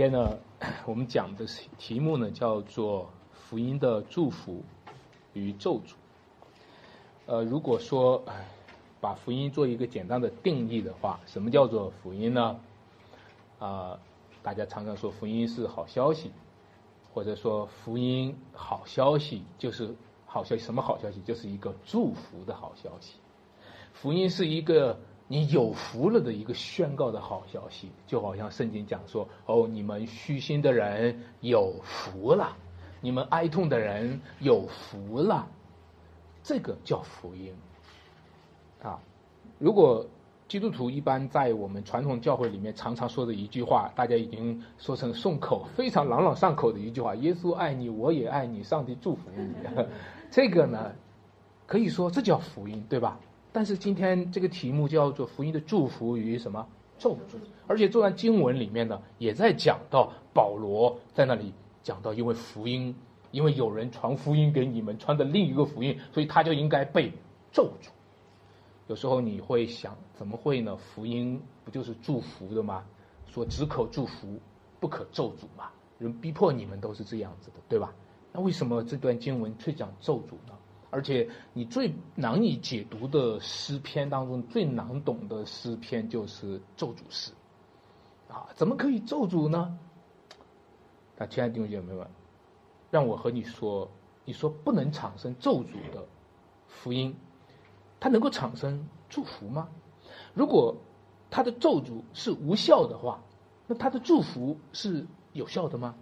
天呢，我们讲的题目呢叫做福音的祝福与咒诅。呃，如果说把福音做一个简单的定义的话，什么叫做福音呢？啊，大家常常说福音是好消息，或者说福音好消息就是好消息，什么好消息？就是一个祝福的好消息。福音是一个。你有福了的一个宣告的好消息，就好像圣经讲说：“哦，你们虚心的人有福了，你们哀痛的人有福了。”这个叫福音啊！如果基督徒一般在我们传统教会里面常常说的一句话，大家已经说成顺口、非常朗朗上口的一句话：“耶稣爱你，我也爱你，上帝祝福你。”这个呢，可以说这叫福音，对吧？但是今天这个题目叫做福音的祝福与什么咒诅？而且这段经文里面呢，也在讲到保罗在那里讲到，因为福音，因为有人传福音给你们，传的另一个福音，所以他就应该被咒诅。有时候你会想，怎么会呢？福音不就是祝福的吗？说只可祝福，不可咒诅嘛。人逼迫你们都是这样子的，对吧？那为什么这段经文却讲咒诅呢？而且，你最难以解读的诗篇当中，最难懂的诗篇就是咒诅诗，啊，怎么可以咒诅呢？那亲爱的弟兄姐妹们，让我和你说，你说不能产生咒诅的福音，它能够产生祝福吗？如果它的咒诅是无效的话，那它的祝福是有效的吗？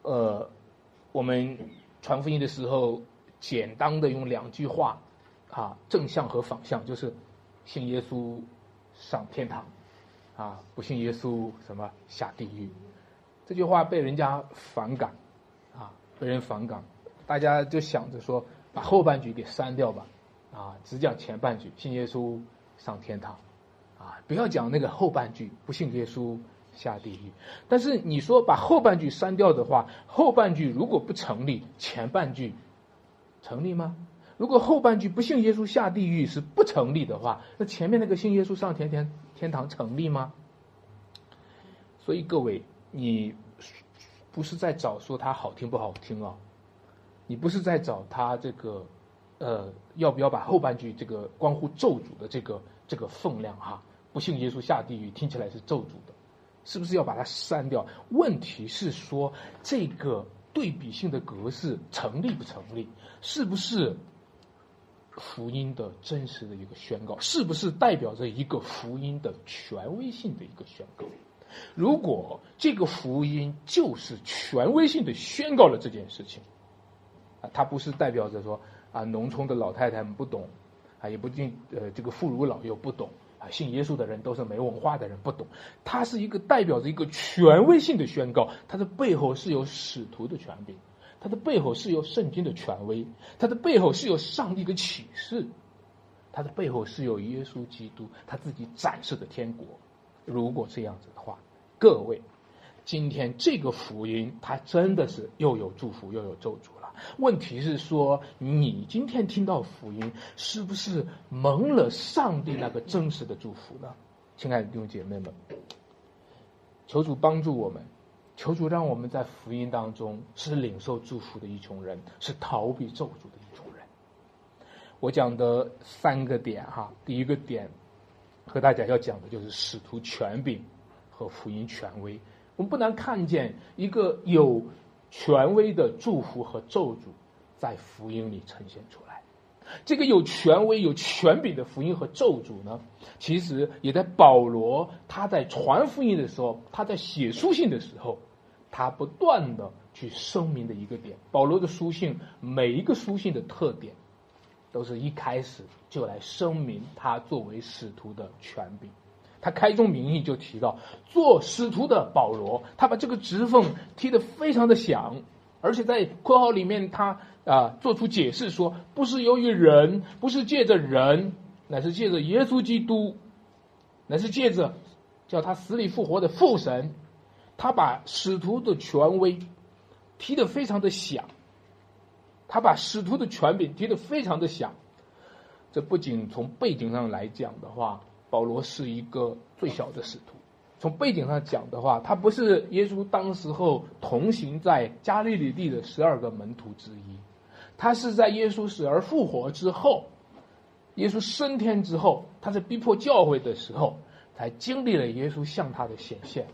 呃，我们传福音的时候。简单的用两句话，啊，正向和反向，就是信耶稣上天堂，啊，不信耶稣什么下地狱。这句话被人家反感，啊，被人反感，大家就想着说把后半句给删掉吧，啊，只讲前半句，信耶稣上天堂，啊，不要讲那个后半句，不信耶稣下地狱。但是你说把后半句删掉的话，后半句如果不成立，前半句。成立吗？如果后半句不信耶稣下地狱是不成立的话，那前面那个信耶稣上天天天堂成立吗？所以各位，你不是在找说它好听不好听啊？你不是在找他这个，呃，要不要把后半句这个关乎咒诅的这个这个分量哈？不信耶稣下地狱听起来是咒诅的，是不是要把它删掉？问题是说这个。对比性的格式成立不成立？是不是福音的真实的一个宣告？是不是代表着一个福音的权威性的一个宣告？如果这个福音就是权威性的宣告了这件事情，啊，它不是代表着说啊，农村的老太太们不懂，啊，也不定呃，这个妇孺老幼不懂。信耶稣的人都是没文化的人，不懂。它是一个代表着一个权威性的宣告，它的背后是有使徒的权柄，它的背后是有圣经的权威，它的背后是有上帝的启示，它的背后是有耶稣基督他自己展示的天国。如果这样子的话，各位，今天这个福音，它真的是又有祝福又有咒诅。问题是说，你今天听到福音，是不是蒙了上帝那个真实的祝福呢？亲爱的弟兄姐妹们，求主帮助我们，求主让我们在福音当中是领受祝福的一群人，是逃避咒诅的一群人。我讲的三个点哈，第一个点和大家要讲的就是使徒权柄和福音权威。我们不难看见一个有。权威的祝福和咒诅，在福音里呈现出来。这个有权威、有权柄的福音和咒诅呢，其实也在保罗他在传福音的时候，他在写书信的时候，他不断的去声明的一个点。保罗的书信每一个书信的特点，都是一开始就来声明他作为使徒的权柄。他开宗明义就提到，做使徒的保罗，他把这个职分提得非常的响，而且在括号里面，他啊做出解释说，不是由于人，不是借着人，乃是借着耶稣基督，乃是借着叫他死里复活的父神，他把使徒的权威踢得非常的响，他把使徒的权柄踢得非常的响，这不仅从背景上来讲的话。保罗是一个最小的使徒，从背景上讲的话，他不是耶稣当时候同行在加利利地的十二个门徒之一，他是在耶稣死而复活之后，耶稣升天之后，他在逼迫教会的时候，才经历了耶稣向他的显现。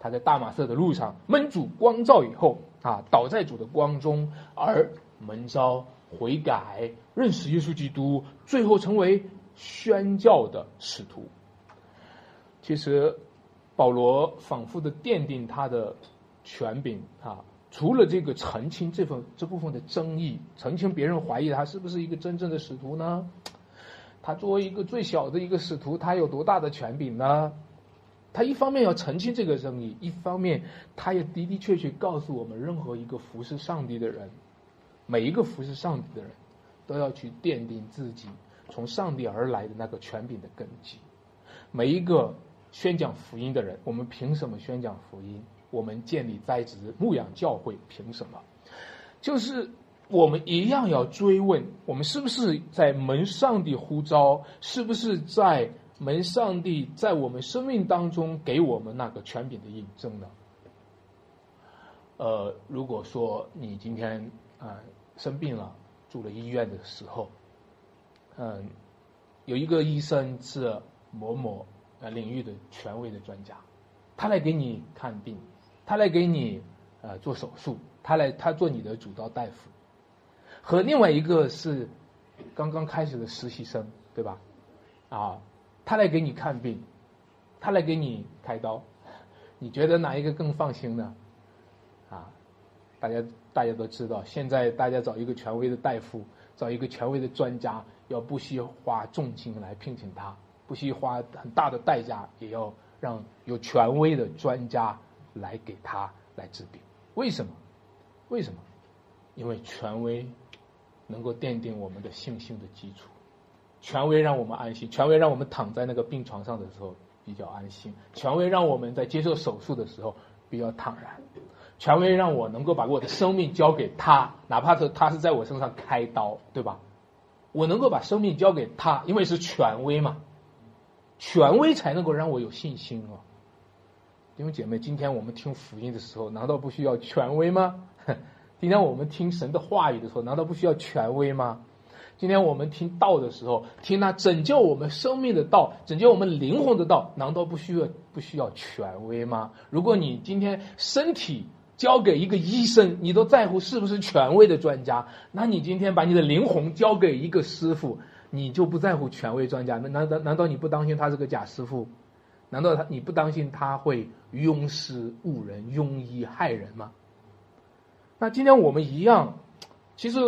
他在大马色的路上，门主光照以后啊，倒在主的光中，而门招悔改，认识耶稣基督，最后成为宣教的使徒。其实。保罗反复的奠定他的权柄啊，除了这个澄清这份这部分的争议，澄清别人怀疑他是不是一个真正的使徒呢？他作为一个最小的一个使徒，他有多大的权柄呢？他一方面要澄清这个争议，一方面他也的的确确告诉我们，任何一个服侍上帝的人，每一个服侍上帝的人，都要去奠定自己从上帝而来的那个权柄的根基，每一个。宣讲福音的人，我们凭什么宣讲福音？我们建立栽植牧养教会，凭什么？就是我们一样要追问：我们是不是在门上帝呼召？是不是在门上帝在我们生命当中给我们那个权柄的印证呢？呃，如果说你今天啊生病了，住了医院的时候，嗯，有一个医生是某某。呃，领域的权威的专家，他来给你看病，他来给你呃做手术，他来他做你的主刀大夫，和另外一个是刚刚开始的实习生，对吧？啊，他来给你看病，他来给你开刀，你觉得哪一个更放心呢？啊，大家大家都知道，现在大家找一个权威的大夫，找一个权威的专家，要不惜花重金来聘请他。不惜花很大的代价，也要让有权威的专家来给他来治病。为什么？为什么？因为权威能够奠定我们的信心的基础，权威让我们安心，权威让我们躺在那个病床上的时候比较安心，权威让我们在接受手术的时候比较坦然，权威让我能够把我的生命交给他，哪怕是他是在我身上开刀，对吧？我能够把生命交给他，因为是权威嘛。权威才能够让我有信心哦，弟兄姐妹，今天我们听福音的时候，难道不需要权威吗？今天我们听神的话语的时候，难道不需要权威吗？今天我们听道的时候，听那拯救我们生命的道，拯救我们灵魂的道，难道不需要不需要权威吗？如果你今天身体交给一个医生，你都在乎是不是权威的专家，那你今天把你的灵魂交给一个师傅？你就不在乎权威专家？那难道难道你不担心他是个假师傅？难道他你不担心他会庸师误人、庸医害人吗？那今天我们一样，其实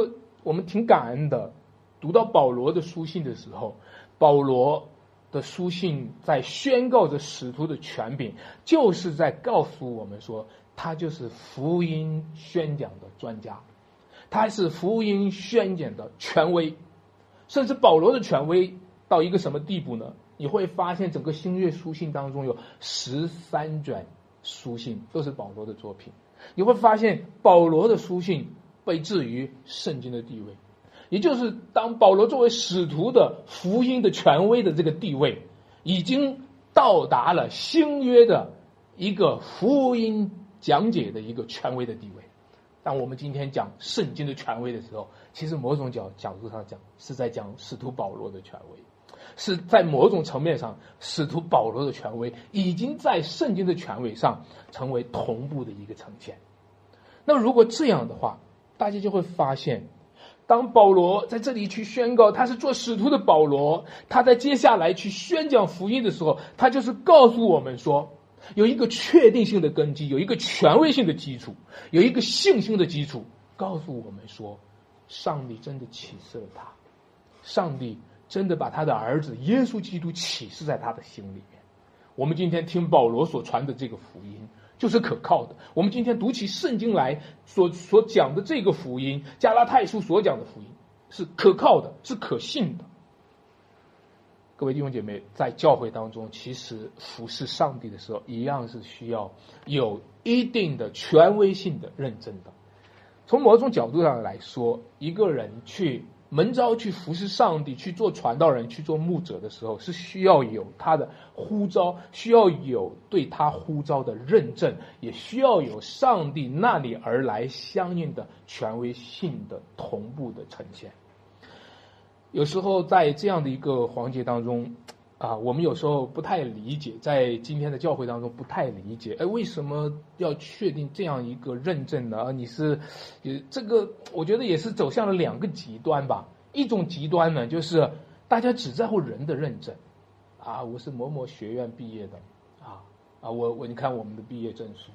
我们挺感恩的。读到保罗的书信的时候，保罗的书信在宣告着使徒的权柄，就是在告诉我们说，他就是福音宣讲的专家，他是福音宣讲的权威。甚至保罗的权威到一个什么地步呢？你会发现，整个新约书信当中有十三卷书信都是保罗的作品。你会发现，保罗的书信被置于圣经的地位，也就是当保罗作为使徒的福音的权威的这个地位，已经到达了新约的一个福音讲解的一个权威的地位。当我们今天讲圣经的权威的时候，其实某种角角度上讲，是在讲使徒保罗的权威，是在某种层面上，使徒保罗的权威已经在圣经的权威上成为同步的一个呈现。那如果这样的话，大家就会发现，当保罗在这里去宣告他是做使徒的保罗，他在接下来去宣讲福音的时候，他就是告诉我们说。有一个确定性的根基，有一个权威性的基础，有一个信心的基础，告诉我们说，上帝真的启示了他，上帝真的把他的儿子耶稣基督启示在他的心里面。我们今天听保罗所传的这个福音就是可靠的。我们今天读起圣经来所所讲的这个福音，加拉太书所讲的福音是可靠的，是可信的。各位弟兄姐妹，在教会当中，其实服侍上帝的时候，一样是需要有一定的权威性的认证的。从某种角度上来说，一个人去门招去服侍上帝、去做传道人、去做牧者的时候，是需要有他的呼召，需要有对他呼召的认证，也需要有上帝那里而来相应的权威性的同步的呈现。有时候在这样的一个环节当中。啊，我们有时候不太理解，在今天的教会当中不太理解，哎，为什么要确定这样一个认证呢？你是，也这个，我觉得也是走向了两个极端吧。一种极端呢，就是大家只在乎人的认证，啊，我是某某学院毕业的，啊啊，我我你看我们的毕业证书。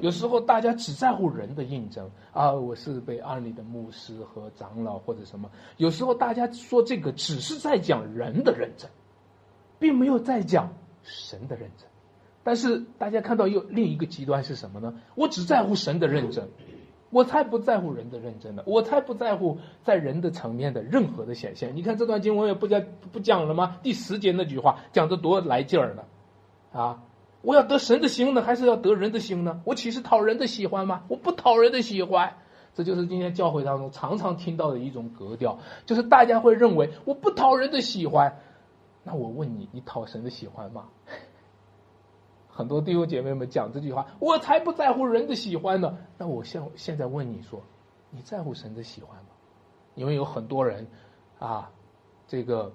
有时候大家只在乎人的印证，啊，我是被安利的牧师和长老或者什么。有时候大家说这个只是在讲人的认证。并没有在讲神的认证，但是大家看到又另一个极端是什么呢？我只在乎神的认证，我才不在乎人的认证呢，我才不在乎在人的层面的任何的显现。你看这段经文也不讲不讲了吗？第十节那句话讲的多来劲儿呢，啊，我要得神的心呢，还是要得人的心呢？我岂是讨人的喜欢吗？我不讨人的喜欢，这就是今天教会当中常常听到的一种格调，就是大家会认为我不讨人的喜欢。那我问你，你讨神的喜欢吗？很多弟兄姐妹们讲这句话，我才不在乎人的喜欢呢。那我现现在问你说，你在乎神的喜欢吗？因为有很多人啊，这个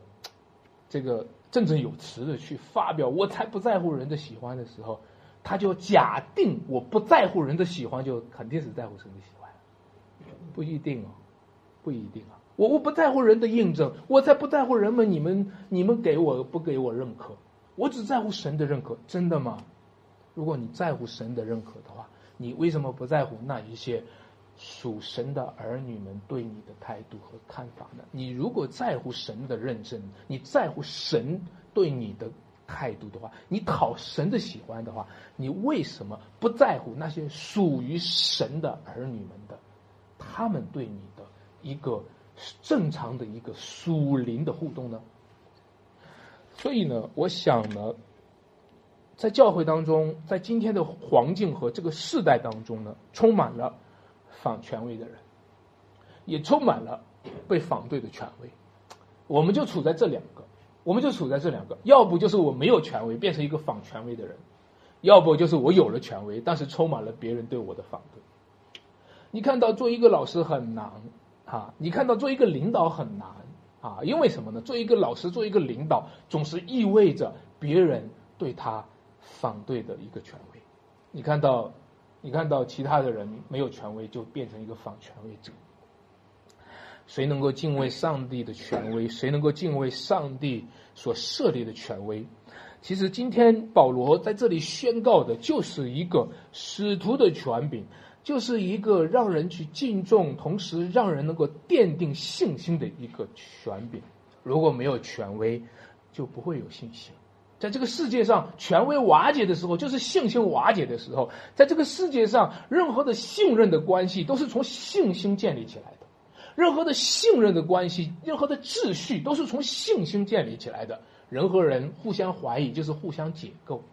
这个振振有词的去发表，我才不在乎人的喜欢的时候，他就假定我不在乎人的喜欢，就肯定是在乎神的喜欢，不一定哦，不一定啊。我我不在乎人的印证，我才不在乎人们你们你们给我不给我认可，我只在乎神的认可，真的吗？如果你在乎神的认可的话，你为什么不在乎那一些属神的儿女们对你的态度和看法呢？你如果在乎神的认证，你在乎神对你的态度的话，你讨神的喜欢的话，你为什么不在乎那些属于神的儿女们的他们对你的一个？正常的一个属灵的互动呢，所以呢，我想呢，在教会当中，在今天的环境和这个世代当中呢，充满了反权威的人，也充满了被反对的权威。我们就处在这两个，我们就处在这两个，要不就是我没有权威，变成一个反权威的人；要不就是我有了权威，但是充满了别人对我的反对。你看到做一个老师很难。啊，你看到做一个领导很难啊，因为什么呢？做一个老师，做一个领导，总是意味着别人对他反对的一个权威。你看到，你看到其他的人没有权威，就变成一个反权威者。谁能够敬畏上帝的权威？谁能够敬畏上帝所设立的权威？其实今天保罗在这里宣告的就是一个使徒的权柄。就是一个让人去敬重，同时让人能够奠定信心的一个权柄。如果没有权威，就不会有信心。在这个世界上，权威瓦解的时候，就是信心瓦解的时候。在这个世界上，任何的信任的关系都是从信心建立起来的；任何的信任的关系，任何的秩序都是从信心建立起来的。人和人互相怀疑，就是互相解构。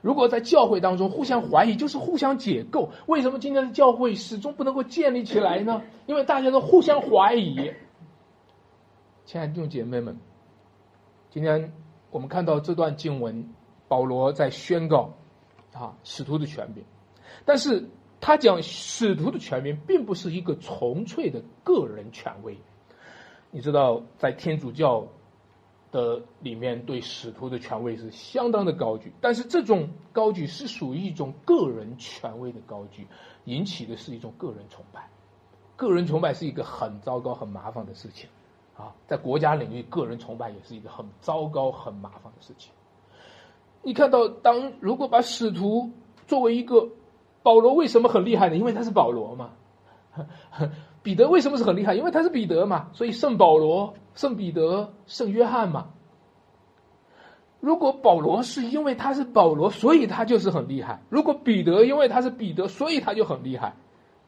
如果在教会当中互相怀疑，就是互相解构。为什么今天的教会始终不能够建立起来呢？因为大家都互相怀疑。亲爱的弟兄姐妹们，今天我们看到这段经文，保罗在宣告啊使徒的权柄，但是他讲使徒的权柄，并不是一个纯粹的个人权威。你知道，在天主教。的里面对使徒的权威是相当的高举，但是这种高举是属于一种个人权威的高举，引起的是一种个人崇拜。个人崇拜是一个很糟糕、很麻烦的事情啊，在国家领域，个人崇拜也是一个很糟糕、很麻烦的事情。你看到，当如果把使徒作为一个保罗，为什么很厉害呢？因为他是保罗嘛。彼得为什么是很厉害？因为他是彼得嘛，所以圣保罗、圣彼得、圣约翰嘛。如果保罗是因为他是保罗，所以他就是很厉害；如果彼得因为他是彼得，所以他就很厉害，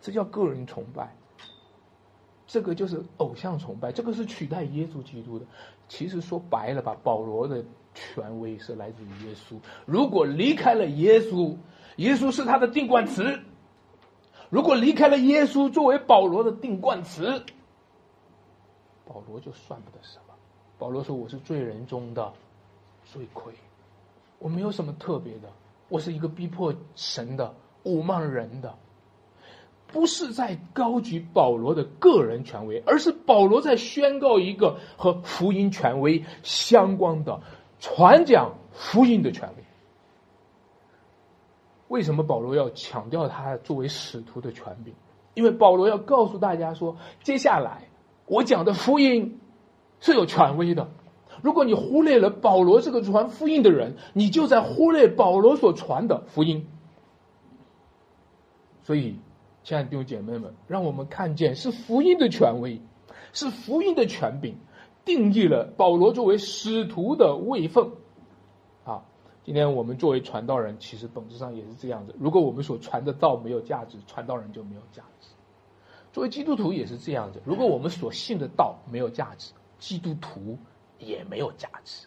这叫个人崇拜。这个就是偶像崇拜，这个是取代耶稣基督的。其实说白了吧，保罗的权威是来自于耶稣。如果离开了耶稣，耶稣是他的定冠词。如果离开了耶稣作为保罗的定冠词，保罗就算不得什么。保罗说：“我是罪人中的罪魁，我没有什么特别的，我是一个逼迫神的、侮慢人的。”不是在高举保罗的个人权威，而是保罗在宣告一个和福音权威相关的传讲福音的权威。为什么保罗要强调他作为使徒的权柄？因为保罗要告诉大家说，接下来我讲的福音是有权威的。如果你忽略了保罗这个传福音的人，你就在忽略保罗所传的福音。所以。亲爱的弟兄姐妹们，让我们看见是福音的权威，是福音的权柄，定义了保罗作为使徒的位分。啊，今天我们作为传道人，其实本质上也是这样子。如果我们所传的道没有价值，传道人就没有价值。作为基督徒也是这样子。如果我们所信的道没有价值，基督徒也没有价值。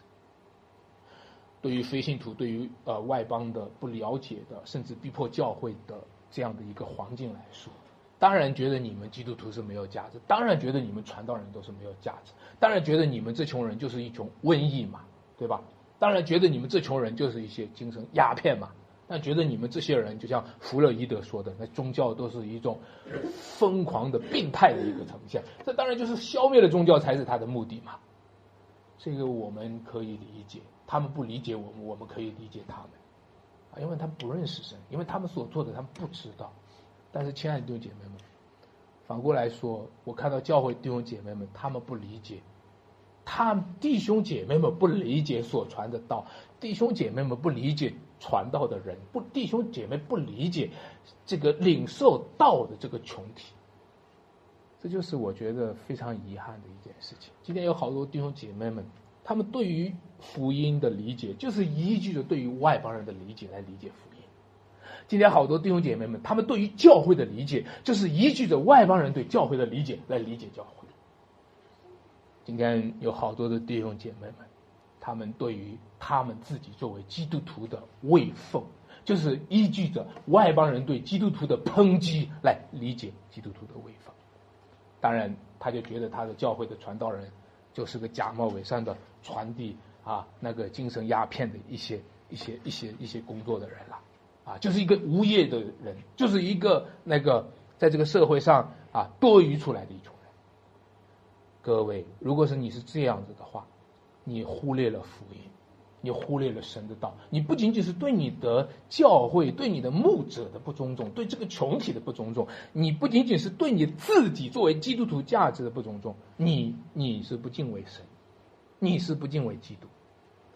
对于非信徒，对于呃外邦的不了解的，甚至逼迫教会的。这样的一个环境来说，当然觉得你们基督徒是没有价值，当然觉得你们传道人都是没有价值，当然觉得你们这群人就是一种瘟疫嘛，对吧？当然觉得你们这群人就是一些精神鸦片嘛，那觉得你们这些人就像弗洛伊德说的，那宗教都是一种疯狂的病态的一个呈现，这当然就是消灭了宗教才是他的目的嘛。这个我们可以理解，他们不理解我们，我们可以理解他们。因为他不认识神，因为他们所做的他们不知道。但是，亲爱的弟兄姐妹们，反过来说，我看到教会弟兄姐妹们，他们不理解，他弟兄姐妹们不理解所传的道，弟兄姐妹们不理解传道的人，不弟兄姐妹不理解这个领受道的这个群体，这就是我觉得非常遗憾的一件事情。今天有好多弟兄姐妹们。他们对于福音的理解，就是依据着对于外邦人的理解来理解福音。今天好多弟兄姐妹们，他们对于教会的理解，就是依据着外邦人对教会的理解来理解教会。今天有好多的弟兄姐妹们，他们对于他们自己作为基督徒的位奉，就是依据着外邦人对基督徒的抨击来理解基督徒的位奉。当然，他就觉得他的教会的传道人。就是个假冒伪善的传递啊，那个精神鸦片的一些一些一些一些工作的人了，啊，就是一个无业的人，就是一个那个在这个社会上啊多余出来的一群人。各位，如果是你是这样子的话，你忽略了福音。你忽略了神的道，你不仅仅是对你的教会、对你的牧者的不尊重，对这个群体的不尊重，你不仅仅是对你自己作为基督徒价值的不尊重，你你是不敬畏神，你是不敬畏基督，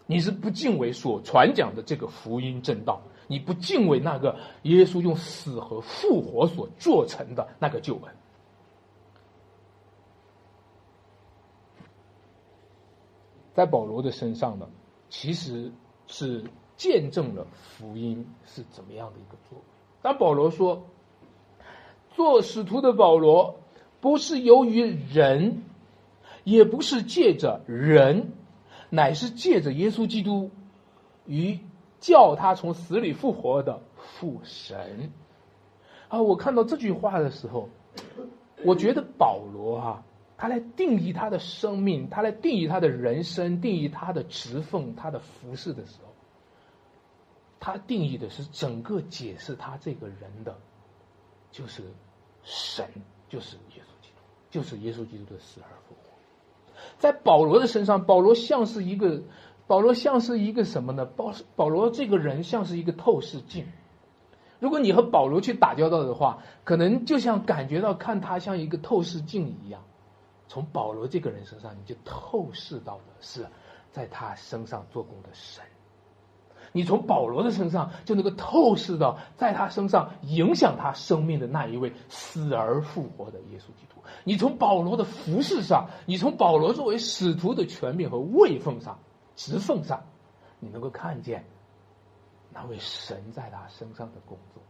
你是不敬畏所传讲的这个福音正道，你不敬畏那个耶稣用死和复活所做成的那个救恩，在保罗的身上呢？其实是见证了福音是怎么样的一个作为。当保罗说，做使徒的保罗不是由于人，也不是借着人，乃是借着耶稣基督与叫他从死里复活的父神。啊，我看到这句话的时候，我觉得保罗哈。他来定义他的生命，他来定义他的人生，定义他的职奉、他的服饰的时候，他定义的是整个解释他这个人的，就是神，就是耶稣基督，就是耶稣基督的死而复活。在保罗的身上，保罗像是一个，保罗像是一个什么呢？保保罗这个人像是一个透视镜。如果你和保罗去打交道的话，可能就像感觉到看他像一个透视镜一样。从保罗这个人身上，你就透视到的是在他身上做工的神；你从保罗的身上就能够透视到在他身上影响他生命的那一位死而复活的耶稣基督；你从保罗的服饰上，你从保罗作为使徒的权柄和位分上、职分上，你能够看见那位神在他身上的工作，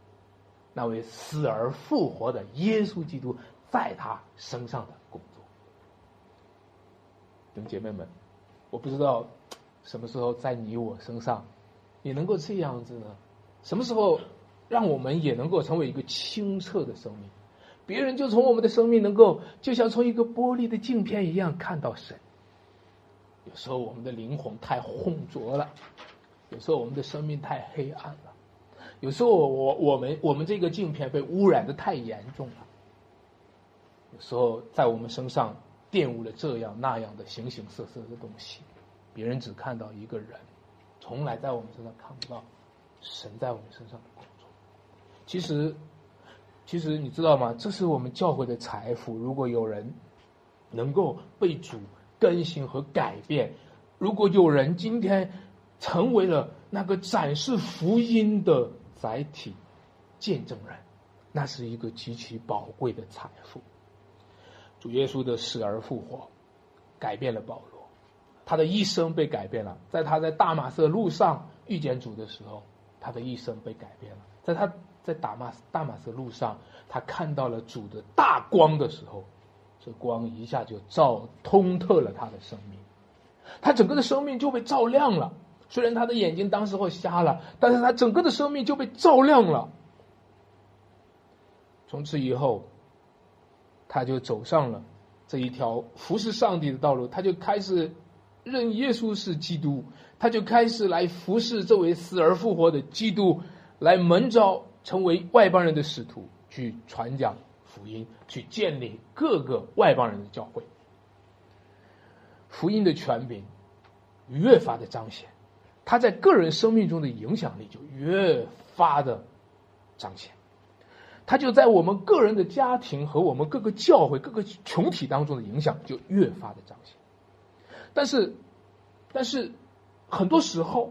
那位死而复活的耶稣基督在他身上的工作。兄姐妹们，我不知道什么时候在你我身上也能够这样子呢？什么时候让我们也能够成为一个清澈的生命，别人就从我们的生命能够，就像从一个玻璃的镜片一样看到神。有时候我们的灵魂太浑浊了，有时候我们的生命太黑暗了，有时候我我们我们这个镜片被污染的太严重了，有时候在我们身上玷污了这样那样的形形色色的东西，别人只看到一个人，从来在我们身上看不到神在我们身上的工作。其实，其实你知道吗？这是我们教会的财富。如果有人能够被主。更新和改变。如果有人今天成为了那个展示福音的载体、见证人，那是一个极其宝贵的财富。主耶稣的死而复活，改变了保罗，他的一生被改变了。在他在大马色路上遇见主的时候，他的一生被改变了。在他在大马大马色路上，他看到了主的大光的时候。这光一下就照通透了他的生命，他整个的生命就被照亮了。虽然他的眼睛当时候瞎了，但是他整个的生命就被照亮了。从此以后，他就走上了这一条服侍上帝的道路。他就开始认耶稣是基督，他就开始来服侍这位死而复活的基督，来门召成为外邦人的使徒，去传讲。福音去建立各个外邦人的教会，福音的权柄越发的彰显，他在个人生命中的影响力就越发的彰显，他就在我们个人的家庭和我们各个教会各个群体当中的影响就越发的彰显。但是，但是很多时候，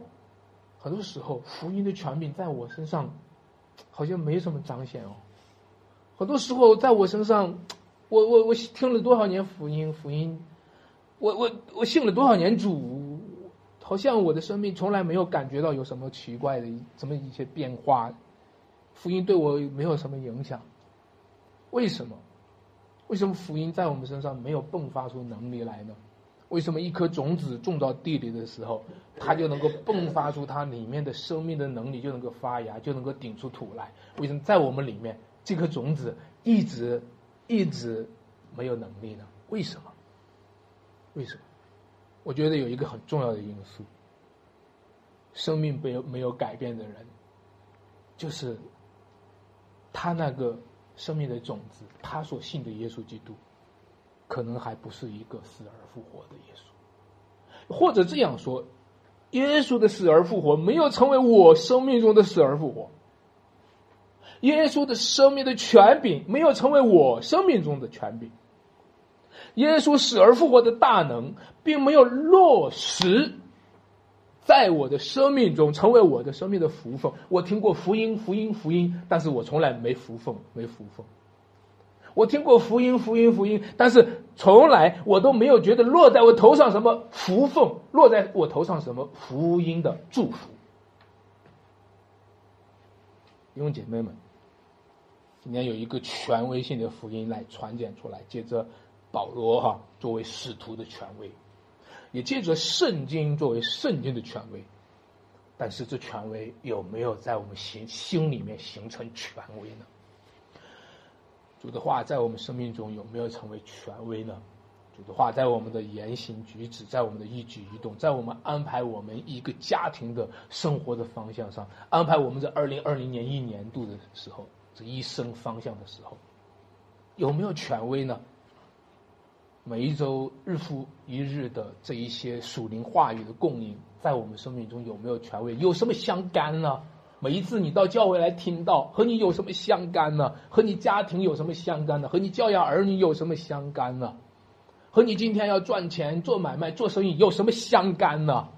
很多时候福音的权柄在我身上好像没什么彰显哦。很多时候，在我身上，我我我听了多少年福音，福音，我我我信了多少年主，好像我的生命从来没有感觉到有什么奇怪的这么一些变化，福音对我没有什么影响，为什么？为什么福音在我们身上没有迸发出能力来呢？为什么一颗种子种到地里的时候，它就能够迸发出它里面的生命的能力，就能够发芽，就能够顶出土来？为什么在我们里面？这颗种子一直一直没有能力呢？为什么？为什么？我觉得有一个很重要的因素：生命没有没有改变的人，就是他那个生命的种子，他所信的耶稣基督，可能还不是一个死而复活的耶稣，或者这样说，耶稣的死而复活没有成为我生命中的死而复活。耶稣的生命的权柄没有成为我生命中的权柄，耶稣死而复活的大能并没有落实在我的生命中，成为我的生命的福分。我听过福音，福音，福音，但是我从来没福分，没福分。我听过福音，福音，福音，但是从来我都没有觉得落在我头上什么福分，落在我头上什么福音的祝福。弟兄姐妹们。今天有一个权威性的福音来传讲出来，借着保罗哈作为使徒的权威，也借着圣经作为圣经的权威，但是这权威有没有在我们心心里面形成权威呢？主的话在我们生命中有没有成为权威呢？主的话在我们的言行举止，在我们的一举一动，在我们安排我们一个家庭的生活的方向上，安排我们在二零二零年一年度的时候。这一生方向的时候，有没有权威呢？每一周日复一日的这一些属灵话语的供应，在我们生命中有没有权威？有什么相干呢？每一次你到教会来听到，和你有什么相干呢？和你家庭有什么相干呢？和你教养儿女有什么相干呢？和你今天要赚钱、做买卖、做生意有什么相干呢？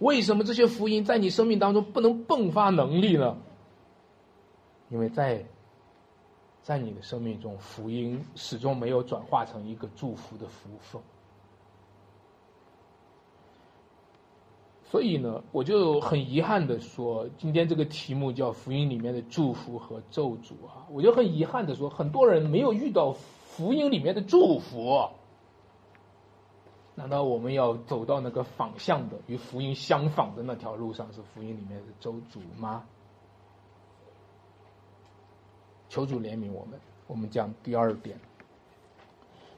为什么这些福音在你生命当中不能迸发能力呢？因为在，在你的生命中，福音始终没有转化成一个祝福的福分，所以呢，我就很遗憾的说，今天这个题目叫“福音里面的祝福和咒诅”啊，我就很遗憾的说，很多人没有遇到福音里面的祝福。难道我们要走到那个反向的、与福音相反的那条路上，是福音里面的咒诅吗？求主怜悯我们。我们讲第二点，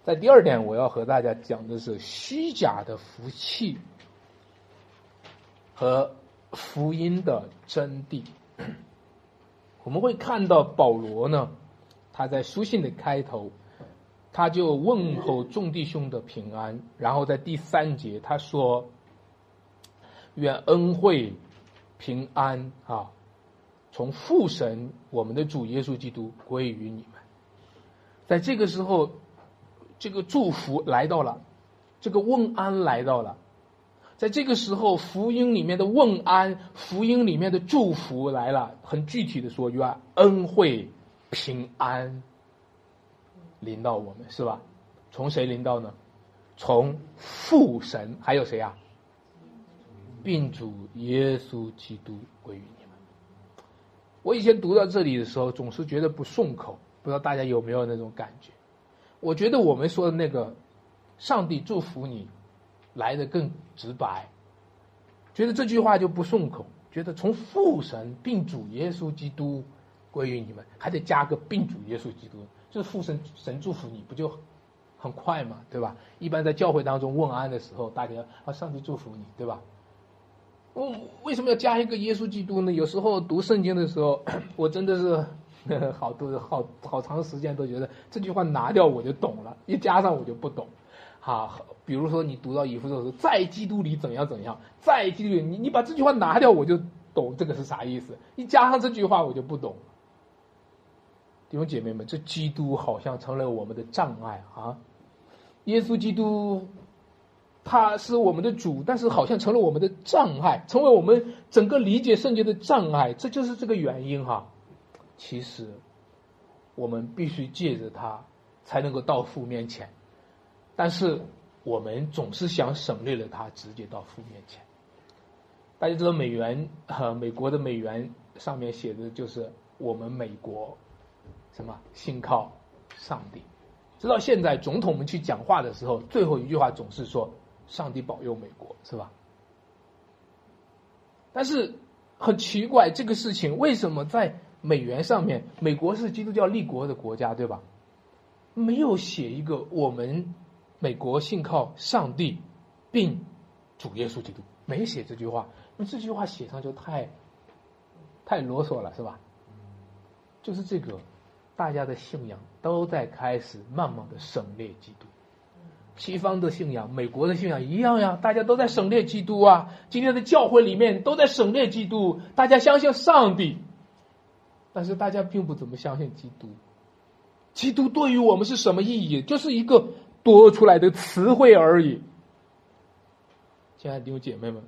在第二点，我要和大家讲的是虚假的福气和福音的真谛。我们会看到保罗呢，他在书信的开头，他就问候众弟兄的平安，然后在第三节他说：“愿恩惠平安啊，从父神我们的主耶稣基督归于你们。”在这个时候，这个祝福来到了，这个问安来到了。在这个时候，福音里面的问安，福音里面的祝福来了。很具体的说，愿恩惠、平安临到我们，是吧？从谁临到呢？从父神，还有谁啊？并主耶稣基督归于你们。我以前读到这里的时候，总是觉得不顺口，不知道大家有没有那种感觉？我觉得我们说的那个“上帝祝福你”。来的更直白，觉得这句话就不顺口，觉得从父神并主耶稣基督归于你们，还得加个并主耶稣基督，就是父神神祝福你不就很快嘛，对吧？一般在教会当中问安的时候，大家啊上帝祝福你，对吧？我为什么要加一个耶稣基督呢？有时候读圣经的时候，我真的是 好多好好长时间都觉得这句话拿掉我就懂了，一加上我就不懂。哈，比如说你读到以弗所说，在基督里怎样怎样，在基督里，你你把这句话拿掉，我就懂这个是啥意思。一加上这句话，我就不懂。弟兄姐妹们，这基督好像成了我们的障碍啊！耶稣基督，他是我们的主，但是好像成了我们的障碍，成为我们整个理解圣经的障碍。这就是这个原因哈。其实，我们必须借着他，才能够到父面前。但是我们总是想省略了它，直接到父面前。大家知道美元，呃，美国的美元上面写的就是我们美国什么信靠上帝。直到现在，总统们去讲话的时候，最后一句话总是说“上帝保佑美国”，是吧？但是很奇怪，这个事情为什么在美元上面，美国是基督教立国的国家，对吧？没有写一个我们。美国信靠上帝，并主耶稣基督，没写这句话，那这句话写上就太太啰嗦了，是吧？就是这个，大家的信仰都在开始慢慢的省略基督。西方的信仰，美国的信仰一样呀，大家都在省略基督啊。今天的教会里面都在省略基督，大家相信上帝，但是大家并不怎么相信基督。基督对于我们是什么意义？就是一个。多出来的词汇而已，亲爱的弟兄姐妹们，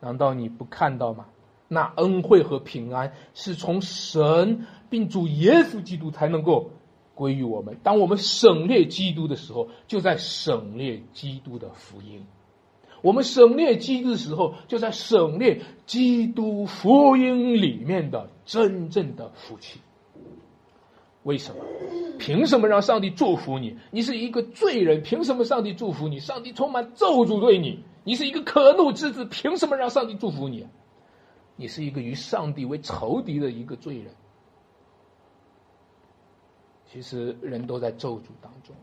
难道你不看到吗？那恩惠和平安是从神并主耶稣基督才能够归于我们。当我们省略基督的时候，就在省略基督的福音；我们省略基督的时候，就在省略基督福音里面的真正的福气。为什么？凭什么让上帝祝福你？你是一个罪人，凭什么上帝祝福你？上帝充满咒诅对你，你是一个可怒之子，凭什么让上帝祝福你？你是一个与上帝为仇敌的一个罪人。其实人都在咒诅当中，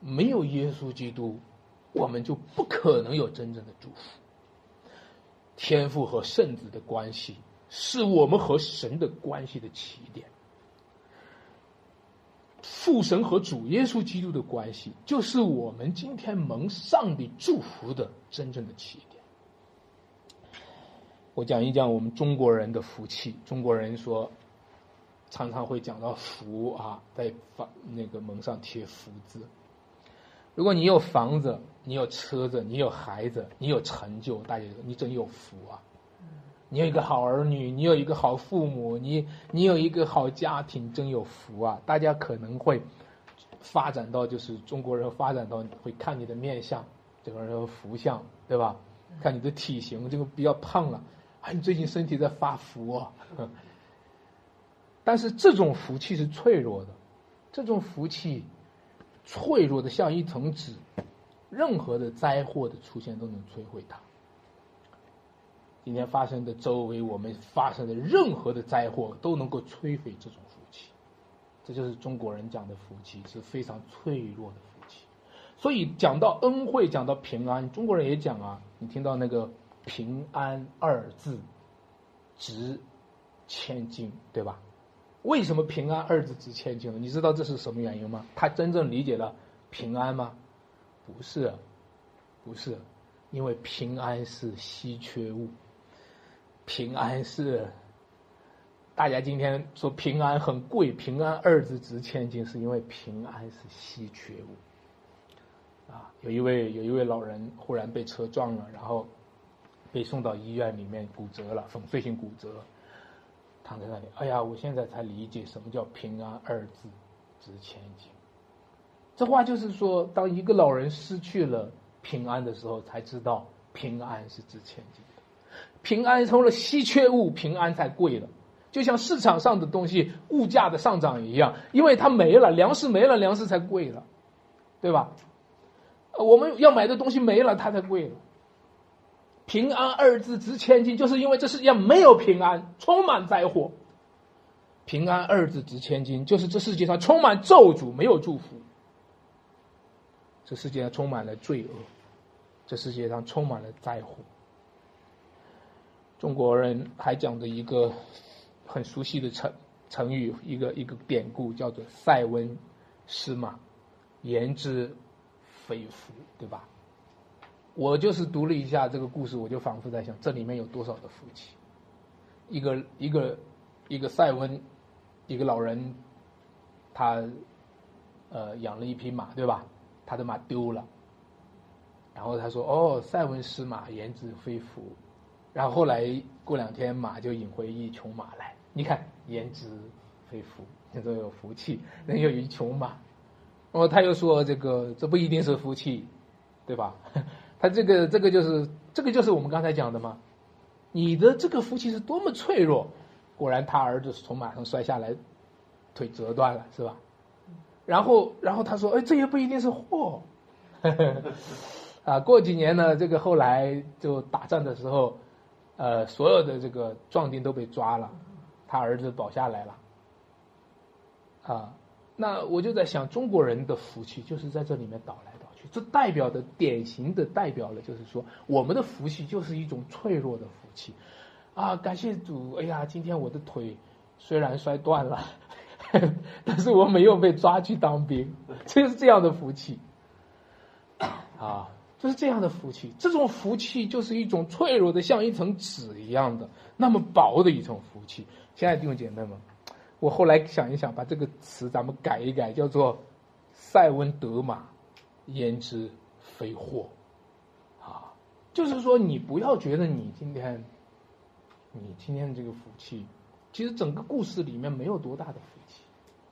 没有耶稣基督，我们就不可能有真正的祝福。天父和圣子的关系，是我们和神的关系的起点。父神和主耶稣基督的关系，就是我们今天蒙上帝祝福的真正的起点。我讲一讲我们中国人的福气。中国人说，常常会讲到福啊，在房那个门上贴福字。如果你有房子，你有车子，你有孩子，你有成就，大家你真有福啊。你有一个好儿女，你有一个好父母，你你有一个好家庭，真有福啊！大家可能会发展到，就是中国人发展到会看你的面相，这个人福相，对吧？看你的体型，这个比较胖了，啊，你最近身体在发福啊。但是这种福气是脆弱的，这种福气脆弱的像一层纸，任何的灾祸的出现都能摧毁它。今天发生的周围我们发生的任何的灾祸都能够摧毁这种福气。这就是中国人讲的福气，是非常脆弱的福气。所以讲到恩惠，讲到平安，中国人也讲啊，你听到那个“平安”二字，值千金，对吧？为什么“平安”二字值千金呢？你知道这是什么原因吗？他真正理解了平安吗？不是，不是，因为平安是稀缺物，平安是。大家今天说平安很贵，平安二字值千金，是因为平安是稀缺物。啊，有一位有一位老人忽然被车撞了，然后被送到医院里面骨折了，粉碎性骨折，躺在那里。哎呀，我现在才理解什么叫平安二字值千金。这话就是说，当一个老人失去了平安的时候，才知道平安是值千金。平安成了稀缺物，平安才贵了。就像市场上的东西物价的上涨一样，因为它没了，粮食没了，粮食才贵了，对吧？我们要买的东西没了，它才贵了。平安二字值千金，就是因为这世界上没有平安，充满灾祸。平安二字值千金，就是这世界上充满咒诅，没有祝福。这世界上充满了罪恶，这世界上充满了灾祸。中国人还讲的一个。很熟悉的成成语，一个一个典故叫做“塞翁失马，言之非福”，对吧？我就是读了一下这个故事，我就仿佛在想，这里面有多少的福气？一个一个一个塞翁，一个老人，他呃养了一匹马，对吧？他的马丢了，然后他说：“哦，塞翁失马，言之非福。”然后后来过两天，马就引回一穷马来。你看，言之非福，你说有福气，人有一穷马。哦，他又说这个，这不一定是福气，对吧？他这个这个就是这个就是我们刚才讲的嘛。你的这个福气是多么脆弱。果然，他儿子从马上摔下来，腿折断了，是吧？然后，然后他说：“哎，这也不一定是祸。”啊，过几年呢，这个后来就打仗的时候。呃，所有的这个壮丁都被抓了，他儿子保下来了。啊，那我就在想，中国人的福气就是在这里面倒来倒去，这代表的典型的代表了，就是说我们的福气就是一种脆弱的福气。啊，感谢主，哎呀，今天我的腿虽然摔断了，但是我没有被抓去当兵，就是这样的福气。啊。就是这样的福气，这种福气就是一种脆弱的，像一层纸一样的那么薄的一层福气。现在弟兄姐妹们，我后来想一想，把这个词咱们改一改，叫做“塞翁得马，焉知非祸”。啊，就是说你不要觉得你今天，你今天的这个福气，其实整个故事里面没有多大的福气，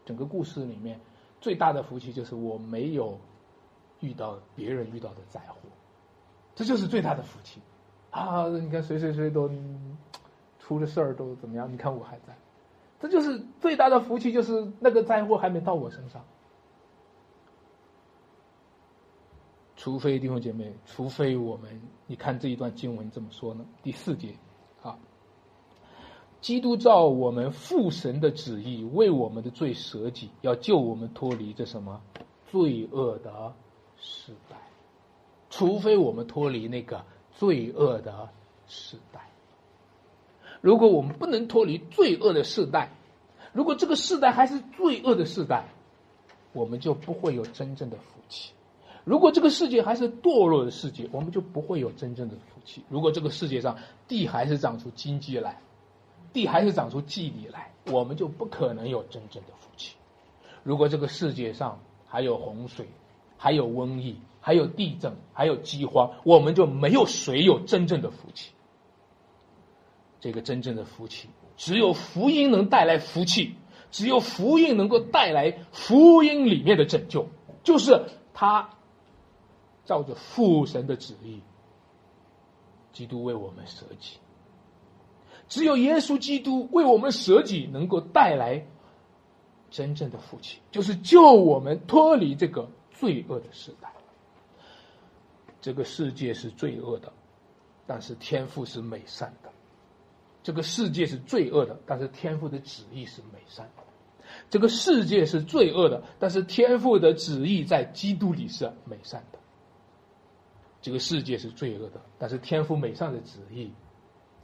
整个故事里面最大的福气就是我没有。遇到别人遇到的灾祸，这就是最大的福气啊！你看谁谁谁都出了事儿都怎么样？你看我还在，这就是最大的福气，就是那个灾祸还没到我身上。除非弟兄姐妹，除非我们，你看这一段经文怎么说呢？第四节啊，基督照我们父神的旨意，为我们的罪舍己，要救我们脱离这什么罪恶的。时代，除非我们脱离那个罪恶的时代。如果我们不能脱离罪恶的时代，如果这个时代还是罪恶的时代，我们就不会有真正的福气。如果这个世界还是堕落的世界，我们就不会有真正的福气。如果这个世界上地还是长出荆棘来，地还是长出纪律来，我们就不可能有真正的福气。如果这个世界上还有洪水，还有瘟疫，还有地震，还有饥荒，我们就没有谁有真正的福气。这个真正的福气，只有福音能带来福气，只有福音能够带来福音里面的拯救，就是他照着父神的旨意，基督为我们舍己。只有耶稣基督为我们舍己，能够带来真正的福气，就是救我们脱离这个。罪恶的时代，这个世界是罪恶的，但是天赋是美善的。这个世界是罪恶的，但是天赋的旨意是美善的。这个世界是罪恶的，但是天赋的旨意在基督里是美善的。这个世界是罪恶的，但是天赋美善的旨意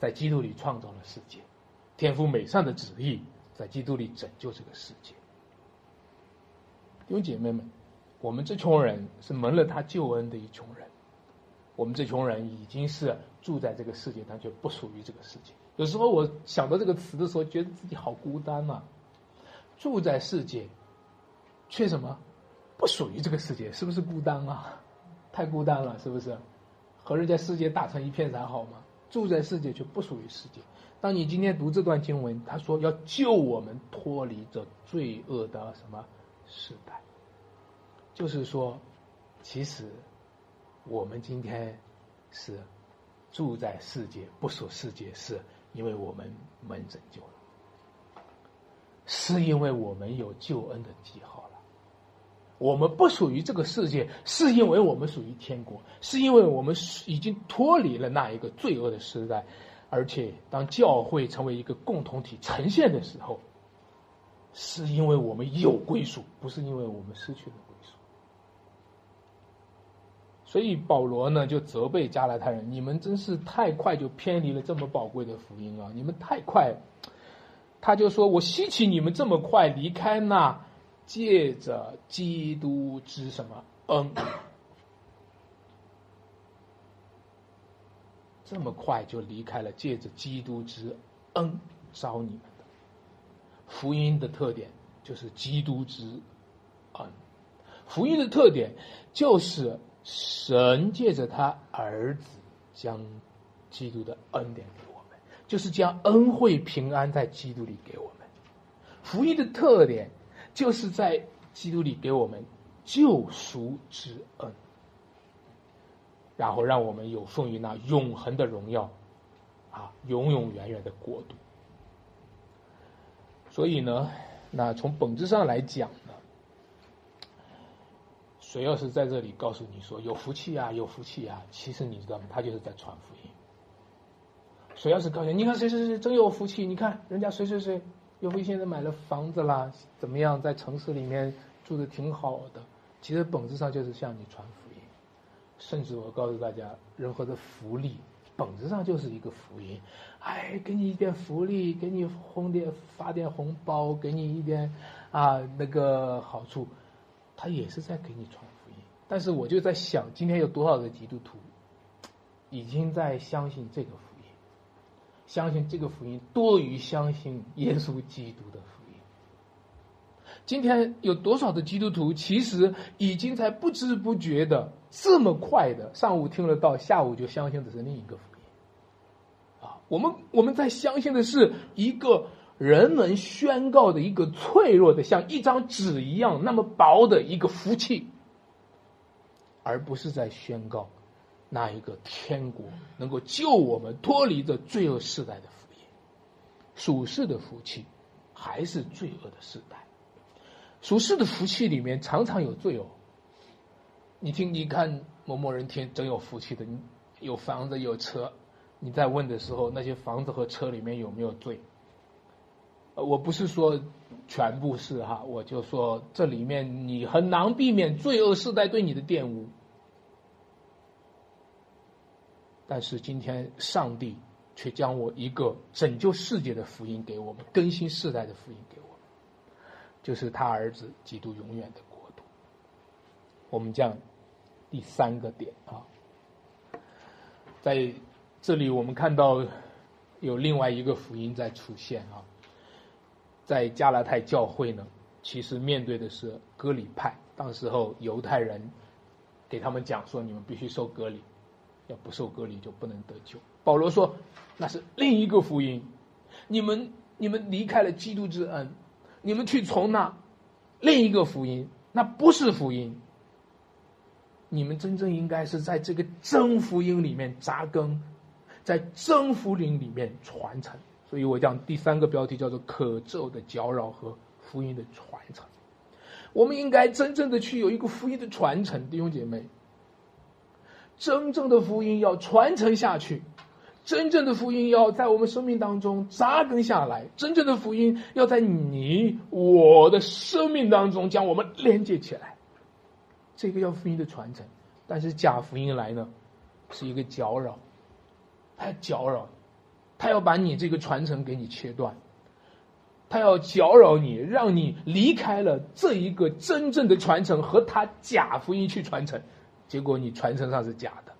在基督里创造了世界。天赋美善的旨意在基督里拯救这个世界。弟兄姐妹们，我们这穷人是蒙了他救恩的一穷人。我们这穷人已经是住在这个世界，但却不属于这个世界。有时候我想到这个词的时候，觉得自己好孤单呐。住在世界，却什么不属于这个世界，是不是孤单啊？太孤单了，是不是？和人家世界打成一片才好吗？住在世界却不属于世界。当你今天读这段经文，他说要救我们脱离这罪恶的什么时代，就是说，其实。我们今天是住在世界，不属世界，是因为我们蒙拯救了，是因为我们有救恩的记号了。我们不属于这个世界，是因为我们属于天国，是因为我们已经脱离了那一个罪恶的时代，而且当教会成为一个共同体呈现的时候，是因为我们有归属，不是因为我们失去了。所以保罗呢就责备加拉太人：“你们真是太快就偏离了这么宝贵的福音啊！你们太快。”他就说：“我稀奇你们这么快离开那借着基督之什么恩，这么快就离开了借着基督之恩招你们的福音的特点就是基督之恩，福音的特点就是。”神借着他儿子将基督的恩典给我们，就是将恩惠平安在基督里给我们。福音的特点就是在基督里给我们救赎之恩，然后让我们有奉于那永恒的荣耀，啊，永永远远的国度。所以呢，那从本质上来讲。谁要是在这里告诉你说有福气啊，有福气啊，其实你知道吗？他就是在传福音。谁要是告诉你，你看谁谁谁真有福气，你看人家谁谁谁有福气，现在买了房子啦，怎么样，在城市里面住的挺好的，其实本质上就是向你传福音。甚至我告诉大家，任何的福利本质上就是一个福音。哎，给你一点福利，给你红点发点红包，给你一点啊那个好处。他也是在给你传福音，但是我就在想，今天有多少个基督徒已经在相信这个福音，相信这个福音多于相信耶稣基督的福音。今天有多少的基督徒其实已经在不知不觉的这么快的上午听了道，下午就相信的是另一个福音。啊，我们我们在相信的是一个。人们宣告的一个脆弱的，像一张纸一样那么薄的一个福气，而不是在宣告那一个天国能够救我们脱离这罪恶时代的福音。属世的福气还是罪恶的时代，属世的福气里面常常有罪哦。你听，你看某某人天真有福气的，你有房子有车，你在问的时候，那些房子和车里面有没有罪？我不是说全部是哈，我就说这里面你很难避免罪恶世代对你的玷污。但是今天上帝却将我一个拯救世界的福音给我们，更新世代的福音给我们，就是他儿子基督永远的国度。我们讲第三个点啊，在这里我们看到有另外一个福音在出现啊。在加拉太教会呢，其实面对的是割礼派。当时候犹太人给他们讲说：“你们必须受割礼，要不受割礼就不能得救。”保罗说：“那是另一个福音，你们你们离开了基督之恩，你们去从那另一个福音，那不是福音。你们真正应该是在这个真福音里面扎根，在真福音里面传承。”所以我讲第三个标题叫做“可咒的搅扰和福音的传承”。我们应该真正的去有一个福音的传承，弟兄姐妹。真正的福音要传承下去，真正的福音要在我们生命当中扎根下来，真正的福音要在你我的生命当中将我们连接起来。这个叫福音的传承，但是假福音来呢，是一个搅扰，它搅扰，他要把你这个传承给你切断，他要搅扰你，让你离开了这一个真正的传承和他假福音去传承，结果你传承上是假的。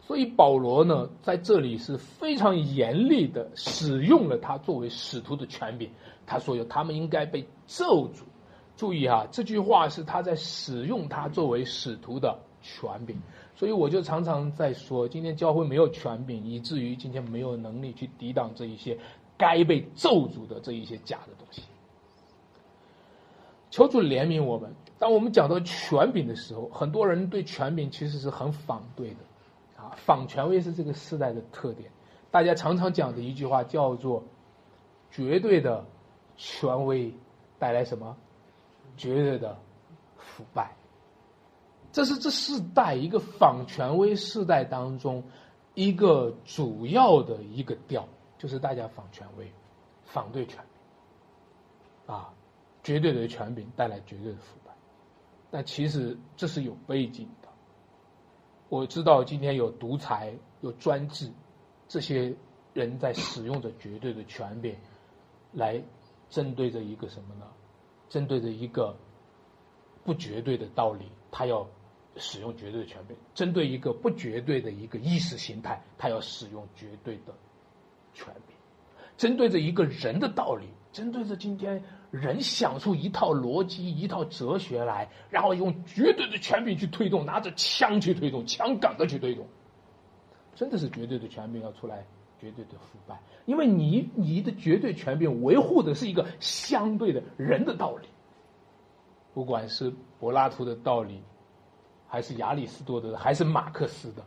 所以保罗呢，在这里是非常严厉的使用了他作为使徒的权柄。他说：“有他们应该被咒诅。”注意哈，这句话是他在使用他作为使徒的权柄。所以我就常常在说，今天教会没有权柄，以至于今天没有能力去抵挡这一些该被咒诅的这一些假的东西。求主怜悯我们。当我们讲到权柄的时候，很多人对权柄其实是很反对的。仿权威是这个时代的特点，大家常常讲的一句话叫做“绝对的权威带来什么？绝对的腐败。”这是这世代一个仿权威世代当中一个主要的一个调，就是大家仿权威，反对权柄，啊，绝对的权柄带来绝对的腐败。但其实这是有背景的。我知道今天有独裁、有专制，这些人在使用着绝对的权柄，来针对着一个什么呢？针对着一个不绝对的道理，他要使用绝对的权柄；针对一个不绝对的一个意识形态，他要使用绝对的权柄；针对着一个人的道理，针对着今天。人想出一套逻辑、一套哲学来，然后用绝对的权柄去推动，拿着枪去推动，枪杆子去推动，真的是绝对的权柄要出来，绝对的腐败。因为你你的绝对权柄维护的是一个相对的人的道理，不管是柏拉图的道理，还是亚里士多德，还是马克思的，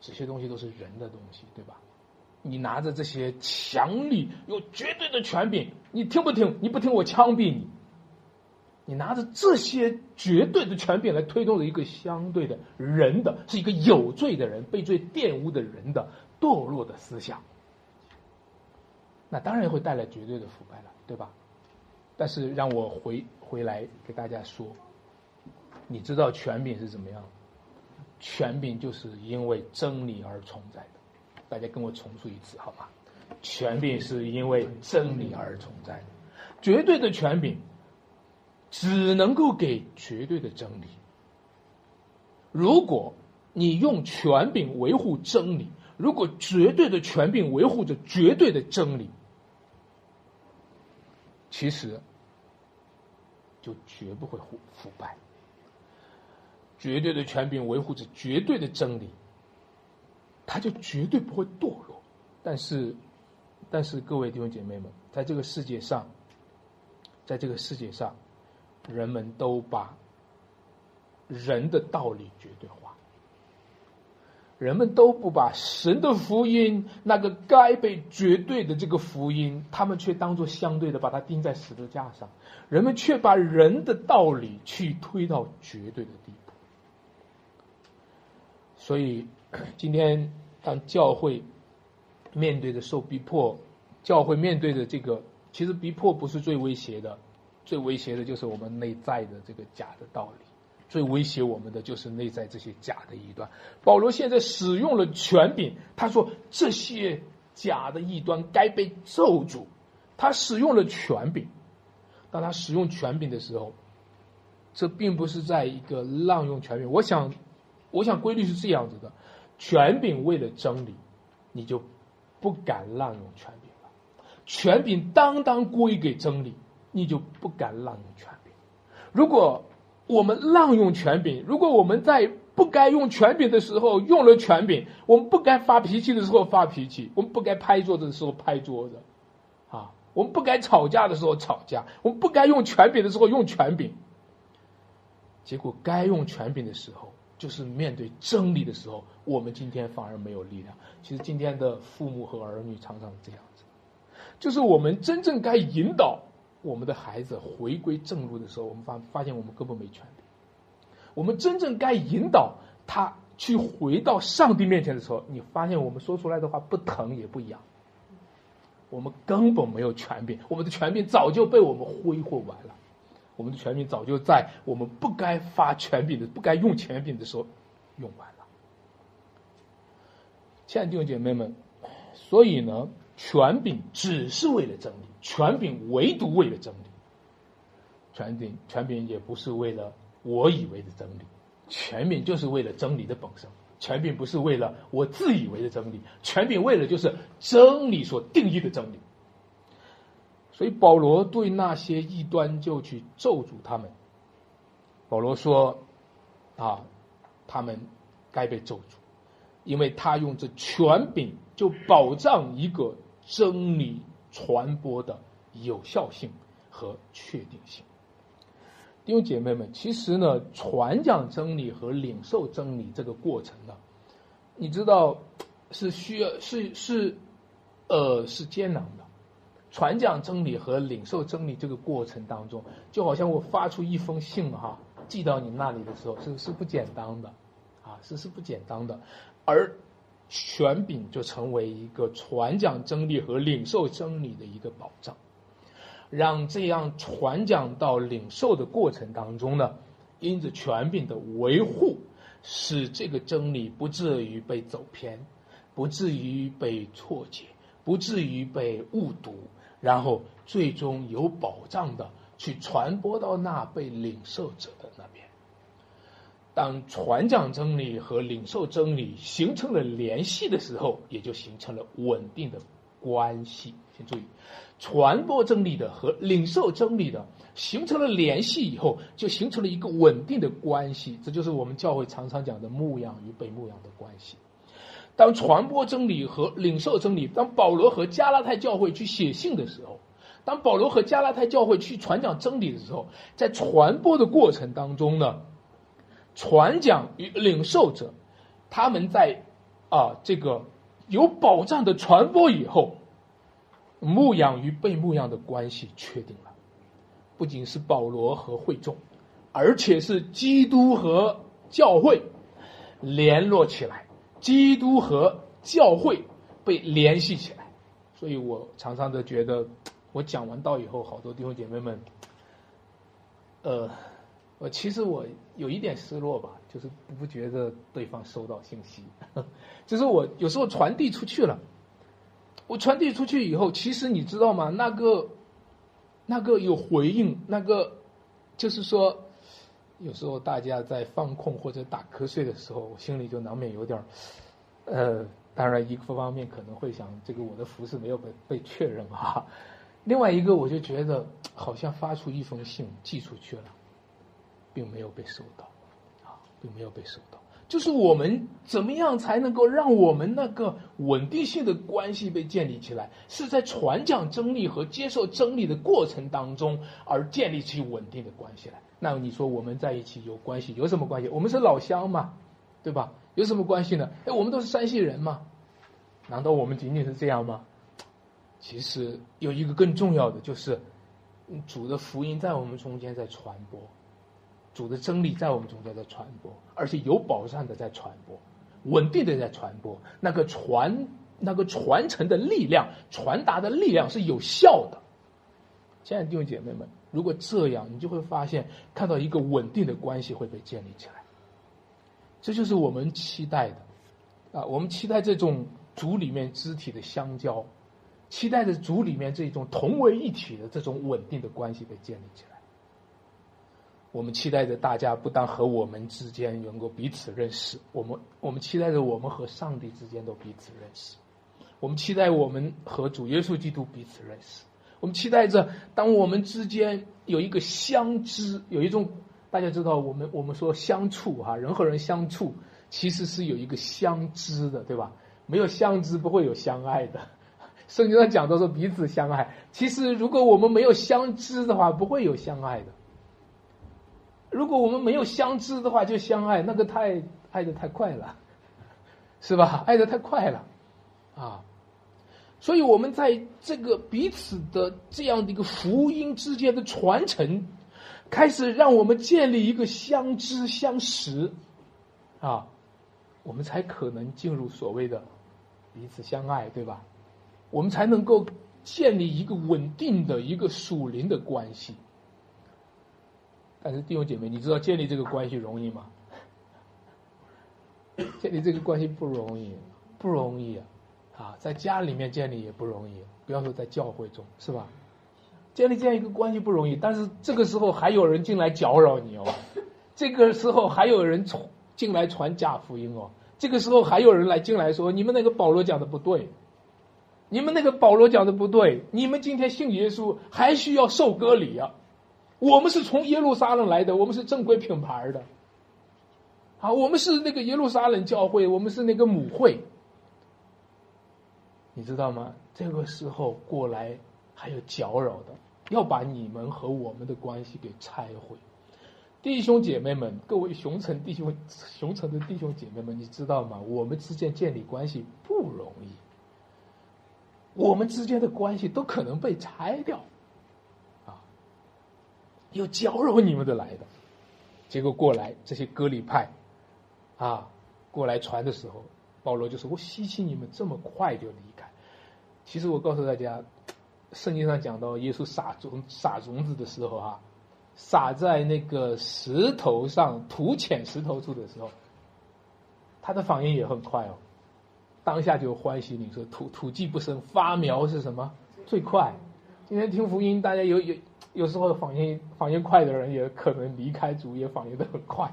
这些东西都是人的东西，对吧？你拿着这些强力、有绝对的权柄，你听不听？你不听，我枪毙你！你拿着这些绝对的权柄来推动了一个相对的人的，是一个有罪的人、被罪玷污的人的堕落的思想，那当然会带来绝对的腐败了，对吧？但是让我回回来给大家说，你知道权柄是怎么样？权柄就是因为真理而存在的。大家跟我重述一次好吗？权柄是因为真理而存在的，绝对的权柄只能够给绝对的真理。如果你用权柄维护真理，如果绝对的权柄维护着绝对的真理，其实就绝不会腐腐败。绝对的权柄维护着绝对的真理。他就绝对不会堕落，但是，但是各位弟兄姐妹们，在这个世界上，在这个世界上，人们都把人的道理绝对化，人们都不把神的福音那个该被绝对的这个福音，他们却当做相对的把它钉在十字架上，人们却把人的道理去推到绝对的地步，所以。今天，当教会面对着受逼迫，教会面对着这个，其实逼迫不是最威胁的，最威胁的就是我们内在的这个假的道理，最威胁我们的就是内在这些假的异端。保罗现在使用了权柄，他说这些假的异端该被咒诅。他使用了权柄，当他使用权柄的时候，这并不是在一个滥用权柄。我想，我想规律是这样子的。权柄为了真理，你就不敢滥用权柄了；权柄当当归给真理，你就不敢滥用权柄。如果我们滥用权柄，如果我们在不该用权柄的时候用了权柄，我们不该发脾气的时候发脾气，我们不该拍桌子的时候拍桌子，啊，我们不该吵架的时候吵架，我们不该用权柄的时候用权柄，结果该用权柄的时候。就是面对真理的时候，我们今天反而没有力量。其实今天的父母和儿女常常这样子，就是我们真正该引导我们的孩子回归正路的时候，我们发发现我们根本没权利。我们真正该引导他去回到上帝面前的时候，你发现我们说出来的话不疼也不痒。我们根本没有权柄，我们的权柄早就被我们挥霍完了。我们的权柄早就在我们不该发权柄的、不该用权柄的时候用完了。亲爱的弟兄姐妹们，所以呢，权柄只是为了真理，权柄唯独为了真理。权柄，权柄也不是为了我以为的真理，权柄就是为了真理的本身。权柄不是为了我自以为的真理，权柄为了就是真理所定义的真理。所以保罗对那些异端就去咒诅他们。保罗说：“啊，他们该被咒诅，因为他用这权柄就保障一个真理传播的有效性和确定性。”弟兄姐妹们，其实呢，传讲真理和领受真理这个过程呢，你知道是需要是是呃是艰难的。传讲真理和领受真理这个过程当中，就好像我发出一封信哈，寄到你那里的时候，是是不简单的啊，是是不简单的。而权柄就成为一个传讲真理和领受真理的一个保障。让这样传讲到领受的过程当中呢，因着权柄的维护，使这个真理不至于被走偏，不至于被错解，不至于被误读，然后最终有保障的去传播到那被领受者的那边。当传讲真理和领受真理形成了联系的时候，也就形成了稳定的关系。请注意。传播真理的和领受真理的形成了联系以后，就形成了一个稳定的关系。这就是我们教会常常讲的牧养与被牧养的关系。当传播真理和领受真理，当保罗和加拉太教会去写信的时候，当保罗和加拉太教会去传讲真理的时候，在传播的过程当中呢，传讲与领受者他们在啊这个有保障的传播以后。牧养与被牧养的关系确定了，不仅是保罗和会众，而且是基督和教会联络起来，基督和教会被联系起来。所以我常常的觉得，我讲完道以后，好多弟兄姐妹们，呃，我其实我有一点失落吧，就是不觉得对方收到信息，就是我有时候传递出去了。我传递出去以后，其实你知道吗？那个，那个有回应，那个就是说，有时候大家在放空或者打瞌睡的时候，我心里就难免有点儿呃，当然一方面可能会想，这个我的服饰没有被被确认啊。另外一个，我就觉得好像发出一封信寄出去了，并没有被收到，啊，并没有被收到。就是我们怎么样才能够让我们那个稳定性的关系被建立起来？是在传讲真理和接受真理的过程当中而建立起稳定的关系来。那你说我们在一起有关系？有什么关系？我们是老乡嘛，对吧？有什么关系呢？哎，我们都是山西人嘛，难道我们仅仅是这样吗？其实有一个更重要的，就是主的福音在我们中间在传播。主的真理在我们中间在传播，而且有保障的在传播，稳定的在传播。那个传、那个传承的力量、传达的力量是有效的。亲爱的弟兄姐妹们，如果这样，你就会发现看到一个稳定的关系会被建立起来。这就是我们期待的啊！我们期待这种主里面肢体的相交，期待着主里面这种同为一体的这种稳定的关系被建立起来。我们期待着大家不但和我们之间能够彼此认识，我们我们期待着我们和上帝之间都彼此认识，我们期待我们和主耶稣基督彼此认识，我们期待着当我们之间有一个相知，有一种大家知道，我们我们说相处哈，人和人相处其实是有一个相知的，对吧？没有相知不会有相爱的，圣经上讲到说彼此相爱，其实如果我们没有相知的话，不会有相爱的。如果我们没有相知的话，就相爱，那个太爱的太快了，是吧？爱的太快了，啊！所以我们在这个彼此的这样的一个福音之间的传承，开始让我们建立一个相知相识，啊，我们才可能进入所谓的彼此相爱，对吧？我们才能够建立一个稳定的一个属灵的关系。但是弟兄姐妹，你知道建立这个关系容易吗？建立这个关系不容易，不容易啊！啊，在家里面建立也不容易，不要说在教会中，是吧？建立这样一个关系不容易，但是这个时候还有人进来搅扰你哦，这个时候还有人从进来传假福音哦，这个时候还有人来进来说你们那个保罗讲的不对，你们那个保罗讲的不对，你们今天信耶稣还需要受割礼啊，我们是从耶路撒冷来的，我们是正规品牌的。好，我们是那个耶路撒冷教会，我们是那个母会，你知道吗？这个时候过来还有搅扰的，要把你们和我们的关系给拆毁。弟兄姐妹们，各位熊城弟兄、熊城的弟兄姐妹们，你知道吗？我们之间建立关系不容易，我们之间的关系都可能被拆掉，又搅扰你们的来的，结果过来这些割礼派。啊，过来传的时候，保罗就说：“我稀奇你们这么快就离开。”其实我告诉大家，圣经上讲到耶稣撒种撒种子的时候啊，撒在那个石头上土浅石头处的时候，他的反应也很快哦，当下就欢喜你说土土既不生发苗是什么最快？今天听福音，大家有有有时候反应反应快的人也可能离开主也反应的很快。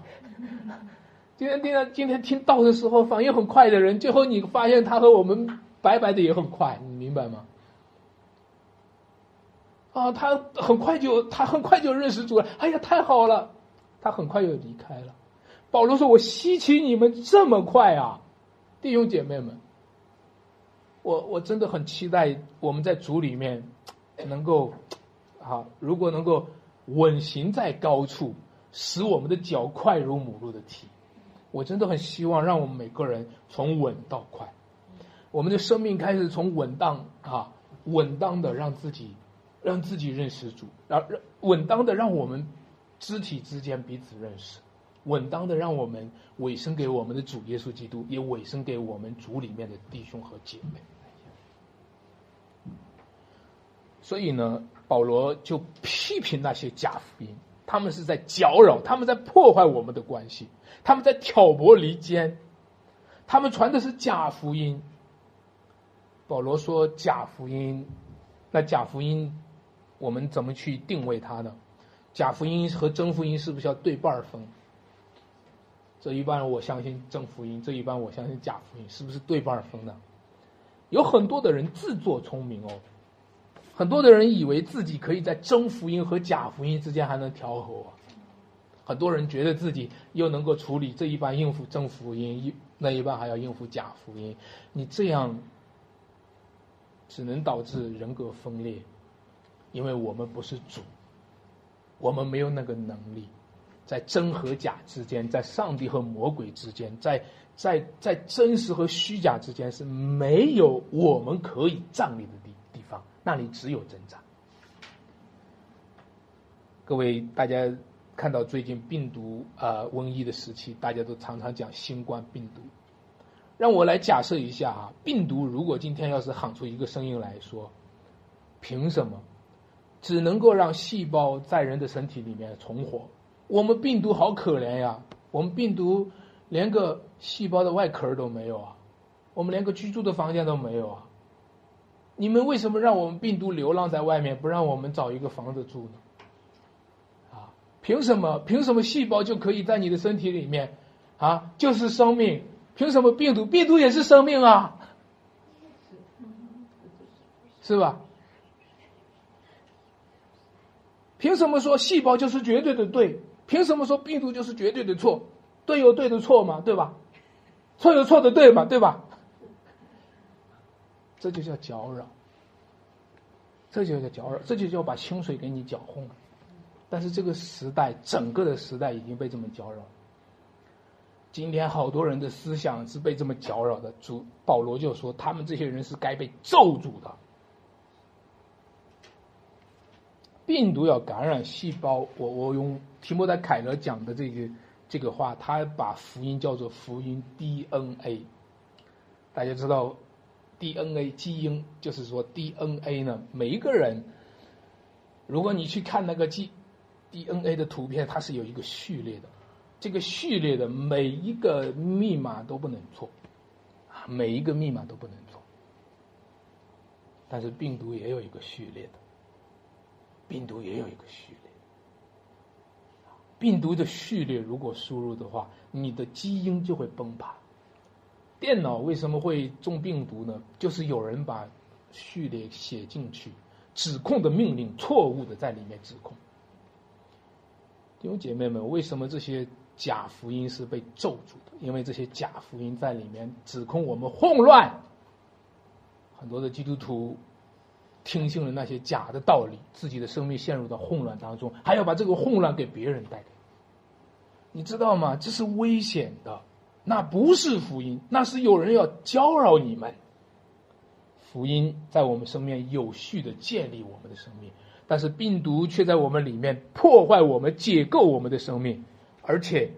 今天听到今天听到的时候，反应很快的人，最后你发现他和我们白白的也很快，你明白吗？啊，他很快就他很快就认识主了。哎呀，太好了！他很快就离开了。保罗说：“我稀奇你们这么快啊，弟兄姐妹们！我我真的很期待我们在主里面能够啊，如果能够稳行在高处，使我们的脚快如母鹿的蹄。”我真的很希望让我们每个人从稳到快，我们的生命开始从稳当啊，稳当的让自己，让自己认识主，然后稳当的让我们肢体之间彼此认识，稳当的让我们委身给我们的主耶稣基督，也委身给我们主里面的弟兄和姐妹。所以呢，保罗就批评那些假福音。他们是在搅扰，他们在破坏我们的关系，他们在挑拨离间，他们传的是假福音。保罗说假福音，那假福音，我们怎么去定位它呢？假福音和真福音是不是要对半分？这一半我相信真福音，这一半我相信假福音，是不是对半分呢？有很多的人自作聪明哦。很多的人以为自己可以在真福音和假福音之间还能调和，很多人觉得自己又能够处理这一半应付真福音，一那一半还要应付假福音。你这样只能导致人格分裂，因为我们不是主，我们没有那个能力，在真和假之间，在上帝和魔鬼之间，在在在真实和虚假之间是没有我们可以站立的。那里只有增长。各位，大家看到最近病毒啊瘟疫的时期，大家都常常讲新冠病毒。让我来假设一下啊，病毒如果今天要是喊出一个声音来说，凭什么只能够让细胞在人的身体里面存活？我们病毒好可怜呀，我们病毒连个细胞的外壳都没有啊，我们连个居住的房间都没有啊。你们为什么让我们病毒流浪在外面，不让我们找一个房子住呢？啊，凭什么？凭什么细胞就可以在你的身体里面？啊，就是生命。凭什么病毒？病毒也是生命啊，是吧？凭什么说细胞就是绝对的对？凭什么说病毒就是绝对的错？对有对的错嘛，对吧？错有错的对嘛，对吧？这就叫搅扰，这就叫搅扰，这就叫把清水给你搅浑了。但是这个时代，整个的时代已经被这么搅扰。今天好多人的思想是被这么搅扰的。主保罗就说，他们这些人是该被咒诅的。病毒要感染细胞，我我用提莫德凯勒讲的这个这个话，他把福音叫做福音 DNA。大家知道 DNA 基因，就是说 DNA 呢，每一个人，如果你去看那个 G DNA 的图片，它是有一个序列的，这个序列的每一个密码都不能错，啊每一个密码都不能错。但是病毒也有一个序列的，病毒也有一个序列。病毒的序列如果输入的话，你的基因就会崩盘。电脑为什么会中病毒呢？就是有人把序列写进去，指控的命令错误的在里面指控。弟兄姐妹们，为什么这些假福音是被咒住的？因为这些假福音在里面指控我们混乱。很多的基督徒听信了那些假的道理，自己的生命陷入到混乱当中，还要把这个混乱给别人带来。你知道吗？这是危险的，那不是福音，那是有人要搅扰你们。福音在我们身边有序的建立我们的生命，但是病毒却在我们里面破坏我们、解构我们的生命，而且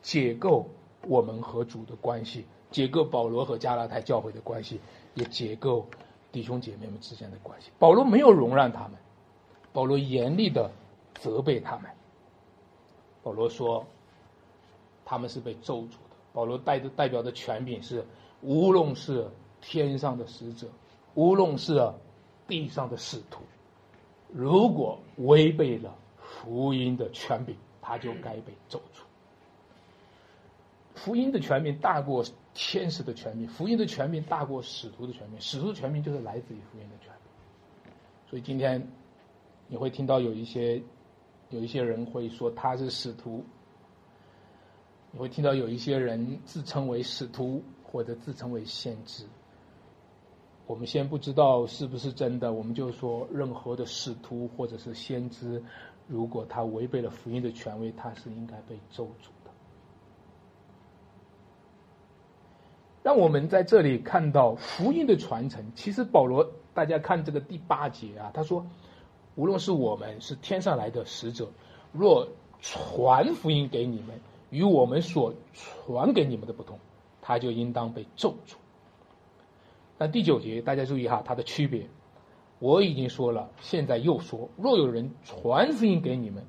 解构我们和主的关系，解构保罗和加拉太教会的关系，也解构弟兄姐妹们之间的关系。保罗没有容让他们，保罗严厉的责备他们。保罗说：“他们是被咒诅的。”保罗带的代表的权柄是，无论是天上的使者，无论是地上的使徒，如果违背了福音的权柄，他就该被咒诅。福音的权柄大过天使的权柄，福音的权柄大过使徒的权柄，使徒的权柄就是来自于福音的权柄。所以今天你会听到有一些。有一些人会说他是使徒，你会听到有一些人自称为使徒或者自称为先知。我们先不知道是不是真的，我们就说任何的使徒或者是先知，如果他违背了福音的权威，他是应该被咒诅的。让我们在这里看到福音的传承。其实保罗，大家看这个第八节啊，他说。无论是我们是天上来的使者，若传福音给你们，与我们所传给你们的不同，他就应当被咒诅。那第九节大家注意哈，它的区别，我已经说了，现在又说，若有人传福音给你们，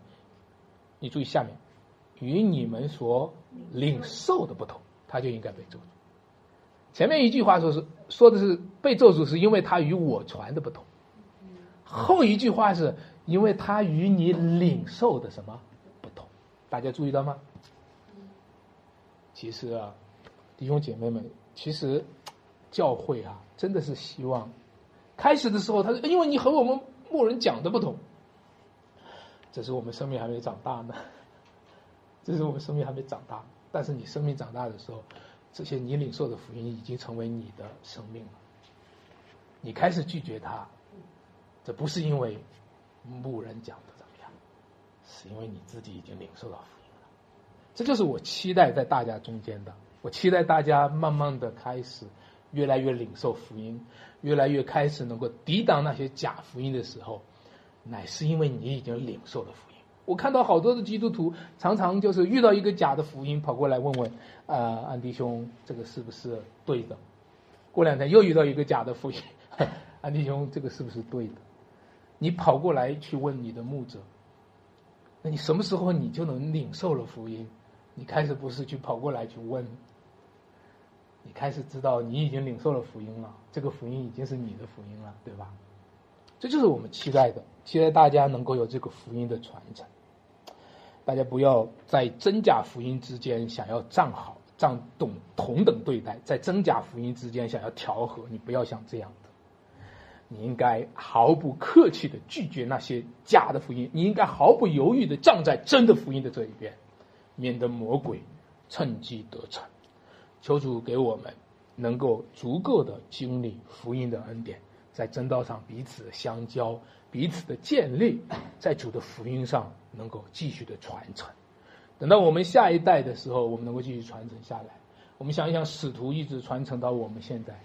你注意下面，与你们所领受的不同，他就应该被咒诅。前面一句话说是说的是被咒诅，是因为他与我传的不同。后一句话是因为他与你领受的什么不同？大家注意到吗？其实啊，弟兄姐妹们，其实教会啊，真的是希望开始的时候，他说因为你和我们牧人讲的不同，这是我们生命还没长大呢，这是我们生命还没长大。但是你生命长大的时候，这些你领受的福音已经成为你的生命了，你开始拒绝他。这不是因为牧人讲的怎么样，是因为你自己已经领受到福音。这就是我期待在大家中间的。我期待大家慢慢的开始越来越领受福音，越来越开始能够抵挡那些假福音的时候，乃是因为你已经领受了福音。我看到好多的基督徒常常就是遇到一个假的福音，跑过来问问啊，安迪兄，这个是不是对的？过两天又遇到一个假的福音，安迪兄，这个是不是对的？你跑过来去问你的牧者，那你什么时候你就能领受了福音？你开始不是去跑过来去问，你开始知道你已经领受了福音了，这个福音已经是你的福音了，对吧？这就是我们期待的，期待大家能够有这个福音的传承。大家不要在真假福音之间想要站好、站懂同等对待，在真假福音之间想要调和，你不要想这样的。你应该毫不客气的拒绝那些假的福音，你应该毫不犹豫的站在真的福音的这一边，免得魔鬼趁机得逞。求主给我们能够足够的经历福音的恩典，在真道上彼此相交，彼此的建立，在主的福音上能够继续的传承。等到我们下一代的时候，我们能够继续传承下来。我们想一想，使徒一直传承到我们现在，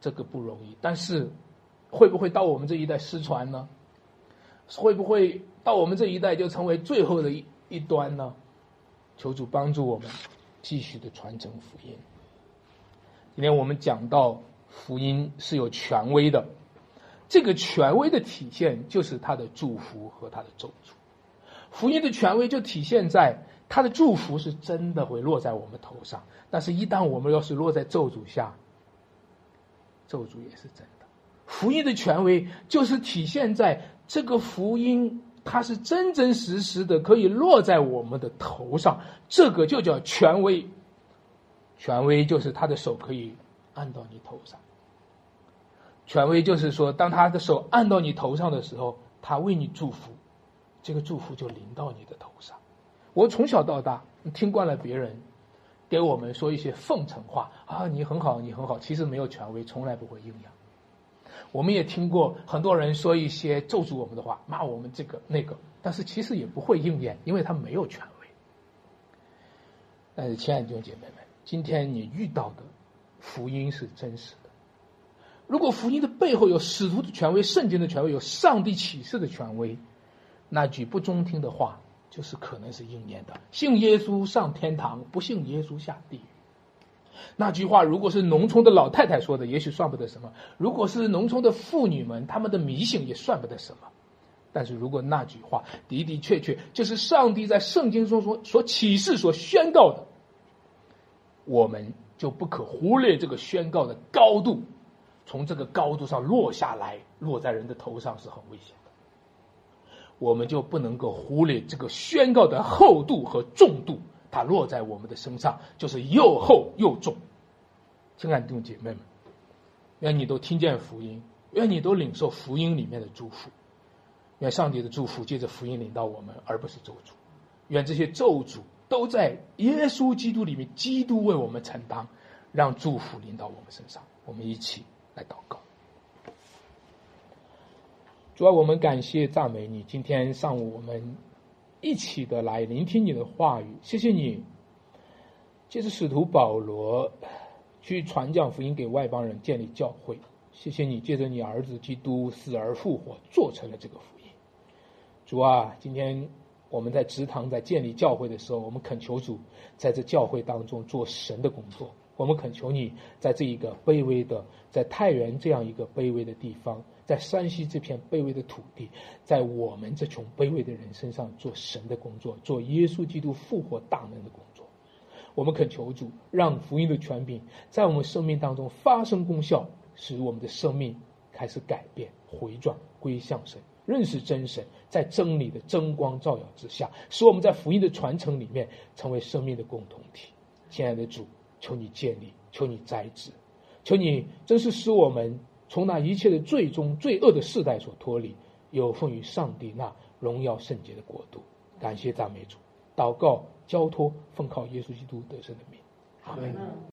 这个不容易，但是。会不会到我们这一代失传呢？会不会到我们这一代就成为最后的一一端呢？求主帮助我们继续的传承福音。今天我们讲到福音是有权威的，这个权威的体现就是他的祝福和他的咒诅。福音的权威就体现在他的祝福是真的会落在我们头上，但是一旦我们要是落在咒诅下，咒诅也是真的。福音的权威就是体现在这个福音，它是真真实实的可以落在我们的头上，这个就叫权威。权威就是他的手可以按到你头上。权威就是说，当他的手按到你头上的时候，他为你祝福。这个祝福就临到你的头上。我从小到大听惯了别人给我们说一些奉承话啊，你很好，你很好，其实没有权威，从来不会应验。我们也听过很多人说一些咒诅我们的话，骂我们这个那个，但是其实也不会应验，因为他没有权威。但是，亲爱的弟兄姐妹们，今天你遇到的福音是真实的。如果福音的背后有使徒的权威、圣经的权威、有上帝启示的权威。那句不中听的话，就是可能是应验的。信耶稣上天堂，不信耶稣下地狱。那句话如果是农村的老太太说的，也许算不得什么；如果是农村的妇女们，他们的迷信也算不得什么。但是如果那句话的的确确就是上帝在圣经中所所启示、所宣告的，我们就不可忽略这个宣告的高度。从这个高度上落下来，落在人的头上是很危险的。我们就不能够忽略这个宣告的厚度和重度，它落在我们的身上就是又厚又重。亲爱的弟兄姐妹们，愿你都听见福音，愿你都领受福音里面的祝福，愿上帝的祝福借着福音领到我们，而不是咒诅。愿这些咒诅都在耶稣基督里面，基督为我们承担，让祝福临到我们身上。我们一起来祷告。主要我们感谢赞美你，今天上午我们一起的来聆听你的话语，谢谢你。借着使徒保罗去传讲福音给外邦人，建立教会，谢谢你借着你儿子基督死而复活，做成了这个福音。主啊，今天我们在职堂在建立教会的时候，我们恳求主在这教会当中做神的工作。我们恳求你在这一个卑微的，在太原这样一个卑微的地方。在山西这片卑微的土地，在我们这群卑微的人身上做神的工作，做耶稣基督复活大能的工作。我们恳求主，让福音的权柄在我们生命当中发生功效，使我们的生命开始改变、回转、归向神，认识真神，在真理的真光照耀之下，使我们在福音的传承里面成为生命的共同体。亲爱的主，求你建立，求你栽植，求你真是使我们。从那一切的最终罪恶的世代所脱离，有奉于上帝那荣耀圣洁的国度。感谢赞美主，祷告交托，奉靠耶稣基督得胜的名。阿门。